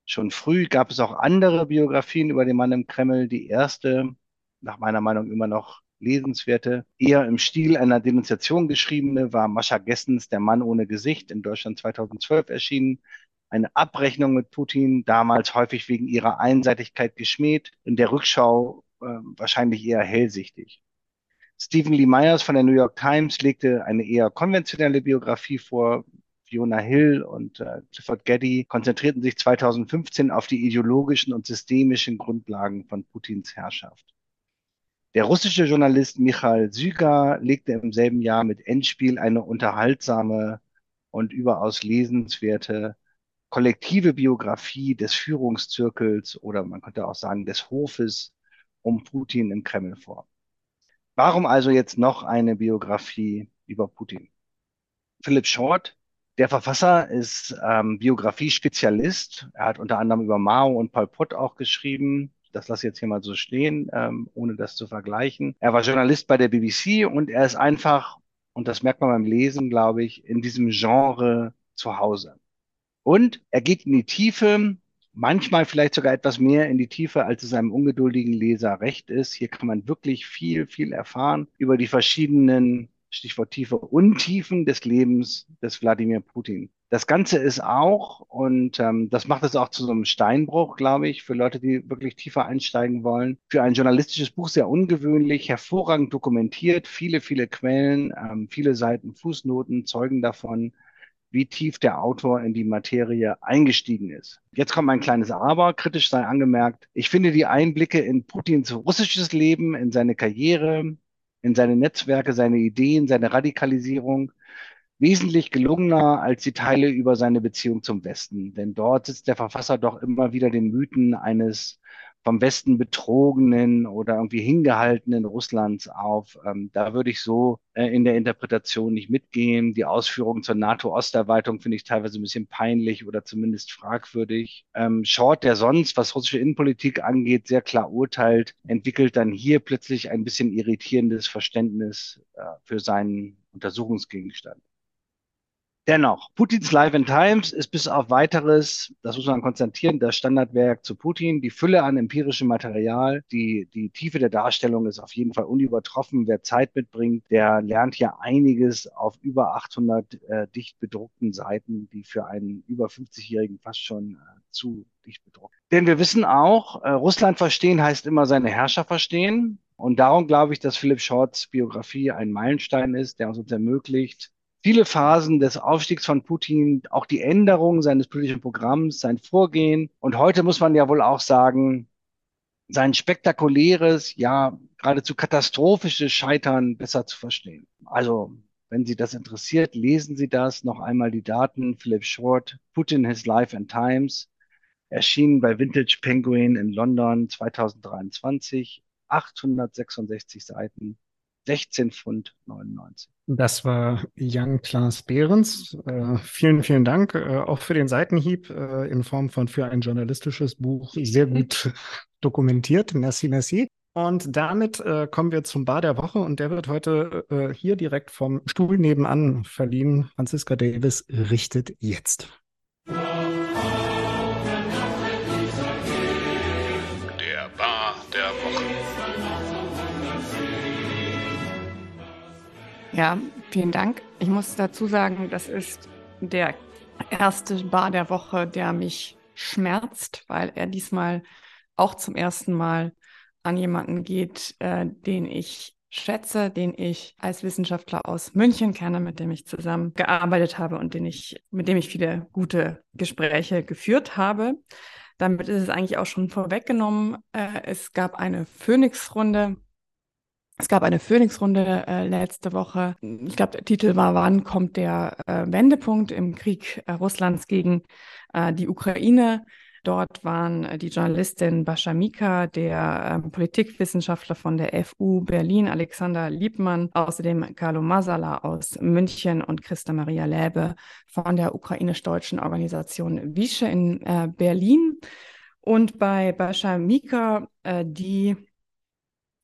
Schon früh gab es auch andere Biografien über den Mann im Kreml. Die erste, nach meiner Meinung immer noch lesenswerte, eher im Stil einer Denunziation geschriebene, war Mascha Gessens Der Mann ohne Gesicht, in Deutschland 2012 erschienen. Eine Abrechnung mit Putin, damals häufig wegen ihrer Einseitigkeit geschmäht, in der Rückschau wahrscheinlich eher hellsichtig. Stephen Lee Myers von der New York Times legte eine eher konventionelle Biografie vor. Fiona Hill und äh, Clifford Geddy konzentrierten sich 2015 auf die ideologischen und systemischen Grundlagen von Putins Herrschaft. Der russische Journalist Michael Zyga legte im selben Jahr mit Endspiel eine unterhaltsame und überaus lesenswerte kollektive Biografie des Führungszirkels oder man könnte auch sagen des Hofes um Putin im Kreml vor. Warum also jetzt noch eine Biografie über Putin? Philip Short, der Verfasser, ist ähm, Biografie-Spezialist. Er hat unter anderem über Mao und Pol Pot auch geschrieben das lasse ich jetzt hier mal so stehen, ähm, ohne das zu vergleichen. Er war Journalist bei der BBC und er ist einfach, und das merkt man beim Lesen, glaube ich, in diesem Genre zu Hause. Und er geht in die Tiefe, manchmal vielleicht sogar etwas mehr in die Tiefe, als es einem ungeduldigen Leser recht ist. Hier kann man wirklich viel, viel erfahren über die verschiedenen Stichwort Tiefe Untiefen des Lebens des Wladimir Putin. Das Ganze ist auch, und ähm, das macht es auch zu so einem Steinbruch, glaube ich, für Leute, die wirklich tiefer einsteigen wollen, für ein journalistisches Buch sehr ungewöhnlich, hervorragend dokumentiert, viele, viele Quellen, ähm, viele Seiten Fußnoten zeugen davon, wie tief der Autor in die Materie eingestiegen ist. Jetzt kommt mein kleines Aber, kritisch sei angemerkt. Ich finde die Einblicke in Putins russisches Leben, in seine Karriere, in seine Netzwerke, seine Ideen, seine Radikalisierung wesentlich gelungener als die Teile über seine Beziehung zum Westen. Denn dort sitzt der Verfasser doch immer wieder den Mythen eines vom Westen betrogenen oder irgendwie hingehaltenen Russlands auf. Ähm, da würde ich so äh, in der Interpretation nicht mitgehen. Die Ausführungen zur NATO-Osterweiterung finde ich teilweise ein bisschen peinlich oder zumindest fragwürdig. Ähm, Short, der sonst, was russische Innenpolitik angeht, sehr klar urteilt, entwickelt dann hier plötzlich ein bisschen irritierendes Verständnis äh, für seinen Untersuchungsgegenstand. Dennoch, Putins Life and Times ist bis auf weiteres, das muss man konstatieren, das Standardwerk zu Putin. Die Fülle an empirischem Material, die, die Tiefe der Darstellung ist auf jeden Fall unübertroffen. Wer Zeit mitbringt, der lernt hier einiges auf über 800 äh, dicht bedruckten Seiten, die für einen über 50-Jährigen fast schon äh, zu dicht bedruckt. Denn wir wissen auch, äh, Russland verstehen heißt immer seine Herrscher verstehen. Und darum glaube ich, dass Philipp Shorts Biografie ein Meilenstein ist, der uns ermöglicht, viele Phasen des Aufstiegs von Putin, auch die Änderung seines politischen Programms, sein Vorgehen. Und heute muss man ja wohl auch sagen, sein spektakuläres, ja geradezu katastrophisches Scheitern besser zu verstehen. Also, wenn Sie das interessiert, lesen Sie das. Noch einmal die Daten. Philip Short, Putin, His Life and Times, erschienen bei Vintage Penguin in London 2023. 866 Seiten, 16 Pfund 99. Das war Jan Klaas Behrens. Äh, vielen, vielen Dank äh, auch für den Seitenhieb äh, in Form von für ein journalistisches Buch sehr gut dokumentiert. Merci, merci. Und damit äh, kommen wir zum Bar der Woche und der wird heute äh, hier direkt vom Stuhl nebenan verliehen. Franziska Davis richtet jetzt. Ja, vielen Dank. Ich muss dazu sagen, das ist der erste Bar der Woche, der mich schmerzt, weil er diesmal auch zum ersten Mal an jemanden geht, äh, den ich schätze, den ich als Wissenschaftler aus München kenne, mit dem ich zusammen gearbeitet habe und den ich, mit dem ich viele gute Gespräche geführt habe. Damit ist es eigentlich auch schon vorweggenommen. Äh, es gab eine Phoenix-Runde Es gab eine Phoenix-Runde äh, letzte Woche. Ich glaube, der Titel war, wann kommt der äh, Wendepunkt im Krieg äh, Russlands gegen äh, die Ukraine? Dort waren äh, die Journalistin Bascha Mika, der äh, Politikwissenschaftler von der FU Berlin, Alexander Liebmann, außerdem Carlo Masala aus München und Christa Maria Läbe von der ukrainisch-deutschen Organisation Wische in äh, Berlin. Und bei Bascha Mika, die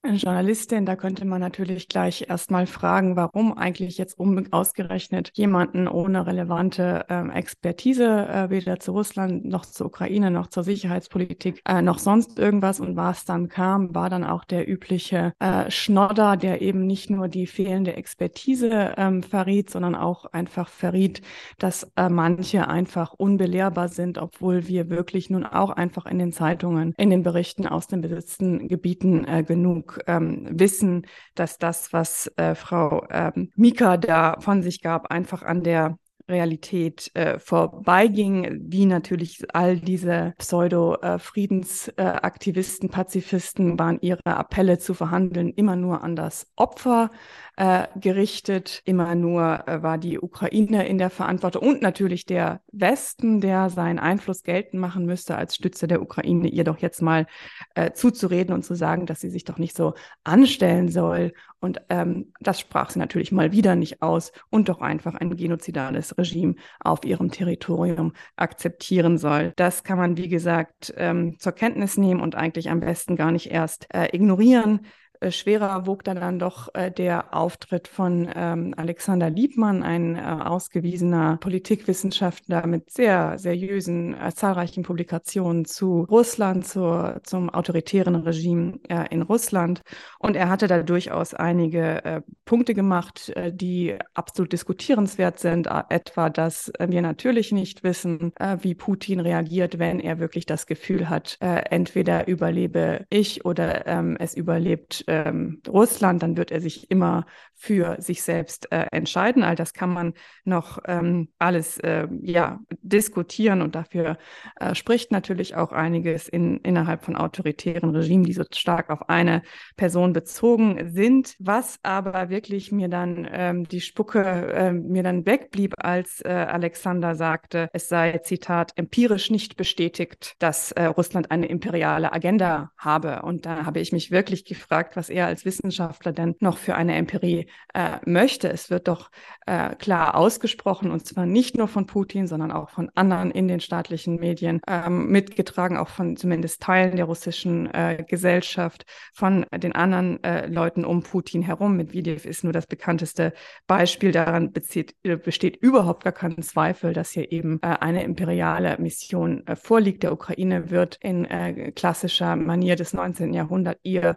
Journalistin, da könnte man natürlich gleich erstmal fragen, warum eigentlich jetzt ausgerechnet jemanden ohne relevante ähm, Expertise äh, weder zu Russland noch zur Ukraine noch zur Sicherheitspolitik äh, noch sonst irgendwas. Und was dann kam, war dann auch der übliche äh, Schnodder, der eben nicht nur die fehlende Expertise ähm, verriet, sondern auch einfach verriet, dass äh, manche einfach unbelehrbar sind, obwohl wir wirklich nun auch einfach in den Zeitungen, in den Berichten aus den besetzten Gebieten äh, genug ähm, wissen, dass das, was äh, Frau ähm, Mika da von sich gab, einfach an der Realität äh, vorbeiging, wie natürlich all diese Pseudo-Friedensaktivisten, äh, Pazifisten waren ihre Appelle zu verhandeln immer nur an das Opfer äh, gerichtet. Immer nur äh, war die Ukraine in der Verantwortung und natürlich der Westen, der seinen Einfluss geltend machen müsste als Stütze der Ukraine, ihr doch jetzt mal äh, zuzureden und zu sagen, dass sie sich doch nicht so anstellen soll. Und ähm, das sprach sie natürlich mal wieder nicht aus und doch einfach ein genozidales Regime auf ihrem Territorium akzeptieren soll. Das kann man, wie gesagt, ähm, zur Kenntnis nehmen und eigentlich am besten gar nicht erst äh, ignorieren. Äh, schwerer wog dann, dann doch äh, der Auftritt von ähm, Alexander Liebmann, ein äh, ausgewiesener Politikwissenschaftler mit sehr seriösen, äh, zahlreichen Publikationen zu Russland, zur, zum autoritären Regime äh, in Russland. Und er hatte da durchaus einige äh, Punkte gemacht, die absolut diskutierenswert sind, etwa, dass wir natürlich nicht wissen, wie Putin reagiert, wenn er wirklich das Gefühl hat, entweder überlebe ich oder ähm, es überlebt ähm, Russland, dann wird er sich immer für sich selbst äh, entscheiden. All das kann man noch ähm, alles äh, ja, diskutieren und dafür äh, spricht natürlich auch einiges in, innerhalb von autoritären Regimen, die so stark auf eine Person bezogen sind. Was aber wirklich mir dann ähm, die Spucke äh, mir dann wegblieb, als äh, Alexander sagte, es sei, Zitat, empirisch nicht bestätigt, dass äh, Russland eine imperiale Agenda habe. Und da habe ich mich wirklich gefragt, was er als Wissenschaftler denn noch für eine Empirie äh, möchte. Es wird doch äh, klar ausgesprochen und zwar nicht nur von Putin, sondern auch von anderen in den staatlichen Medien, ähm, mitgetragen auch von zumindest Teilen der russischen äh, Gesellschaft, von den anderen äh, Leuten um Putin herum. Medvedev ist nur das bekannteste Beispiel. Daran bezieht, äh, besteht überhaupt gar kein Zweifel, dass hier eben äh, eine imperiale Mission vorliegt. Der Ukraine wird in klassischer Manier des 19. Jahrhunderts ihr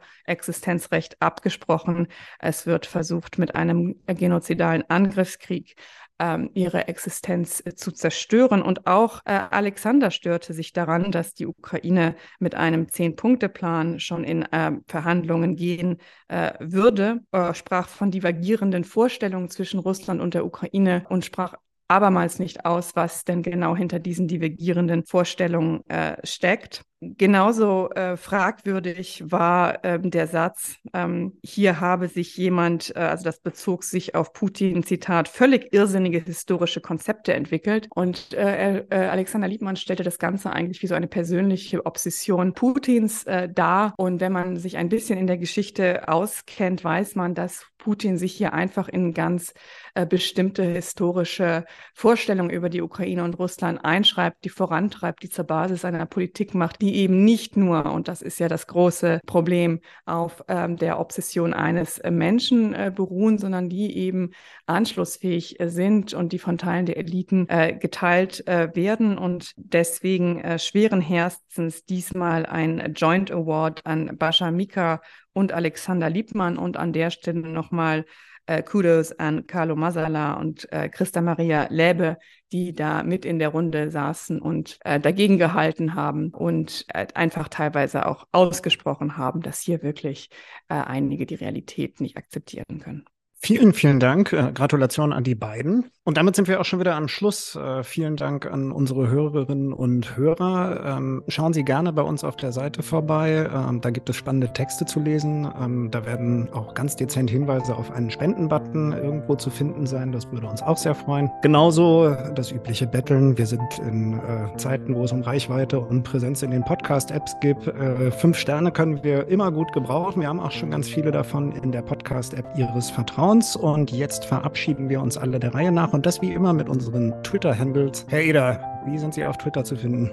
Existenzrecht abgesprochen. Es wird versucht, mit einem genozidalen Angriffskrieg ähm, ihre Existenz äh, zu zerstören. Und auch äh, Alexander störte sich daran, dass die Ukraine mit einem Zehn-Punkte-Plan schon in äh, Verhandlungen gehen äh, würde, sprach von divergierenden Vorstellungen zwischen Russland und der Ukraine und sprach abermals nicht aus, was denn genau hinter diesen divergierenden Vorstellungen äh, steckt. Genauso äh, fragwürdig war ähm, der Satz, ähm, hier habe sich jemand, äh, also das bezog sich auf Putin, Zitat, völlig irrsinnige historische Konzepte entwickelt. Und äh, äh Alexander Liebmann stellte das Ganze eigentlich wie so eine persönliche Obsession Putins äh, dar. Und wenn man sich ein bisschen in der Geschichte auskennt, weiß man, dass Putin sich hier einfach in ganz äh, bestimmte historische Vorstellungen über die Ukraine und Russland einschreibt, die vorantreibt, die zur Basis seiner Politik macht, die eben nicht nur, und das ist ja das große Problem, auf ähm, der Obsession eines äh, Menschen äh, beruhen, sondern die eben anschlussfähig äh, sind und die von Teilen der Eliten äh, geteilt äh, werden. Und deswegen schweren Herzens diesmal ein Joint Award an Bascha Mika und Alexander Liebmann. Und an der Stelle nochmal äh, Kudos an Carlo Masala und äh, Christa Maria Läbe, die da mit in der Runde saßen und äh, dagegen gehalten haben und äh, einfach teilweise auch ausgesprochen haben, dass hier wirklich äh, einige die Realität nicht akzeptieren können. Vielen, vielen Dank. Äh, Gratulation an die beiden. Und damit sind wir auch schon wieder am Schluss. Äh, vielen Dank an unsere Hörerinnen und Hörer. Ähm, schauen Sie gerne bei uns auf der Seite vorbei. Ähm, da gibt es spannende Texte zu lesen. Ähm, da werden auch ganz dezent Hinweise auf einen Spendenbutton irgendwo zu finden sein. Das würde uns auch sehr freuen. Genauso das übliche Betteln. Wir sind in äh, Zeiten, wo es um Reichweite und Präsenz in den Podcast-Apps gibt. Äh, fünf Sterne können wir immer gut gebrauchen. Wir haben auch schon ganz viele davon in der Podcast-App Ihres Vertrauens. Und jetzt verabschieden wir uns alle der Reihe nach und das wie immer mit unseren Twitter-Handles. Herr Eder, wie sind Sie auf Twitter zu finden?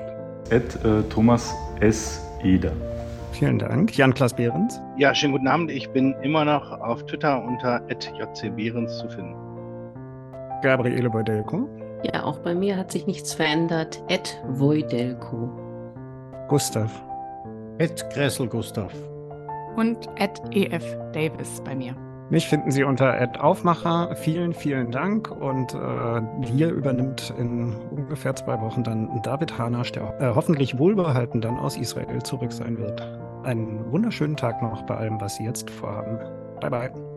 Ed, äh, Thomas S. Eder. Vielen Dank. Jan-Klaas Behrens. Ja, schönen guten Abend. Ich bin immer noch auf Twitter unter @jcbehrens zu finden. Gabriele Beudelko. Ja, auch bei mir hat sich nichts verändert. Ed Voidelko. Gustav. Ed Gressel Gustav. Und Ed EF Davis bei mir. Mich finden Sie unter Aufmacher. Vielen, vielen Dank. Und äh, hier übernimmt in ungefähr zwei Wochen dann David Hanasch, der äh, hoffentlich wohlbehalten dann aus Israel zurück sein wird. Einen wunderschönen Tag noch bei allem, was Sie jetzt vorhaben. Bye, bye.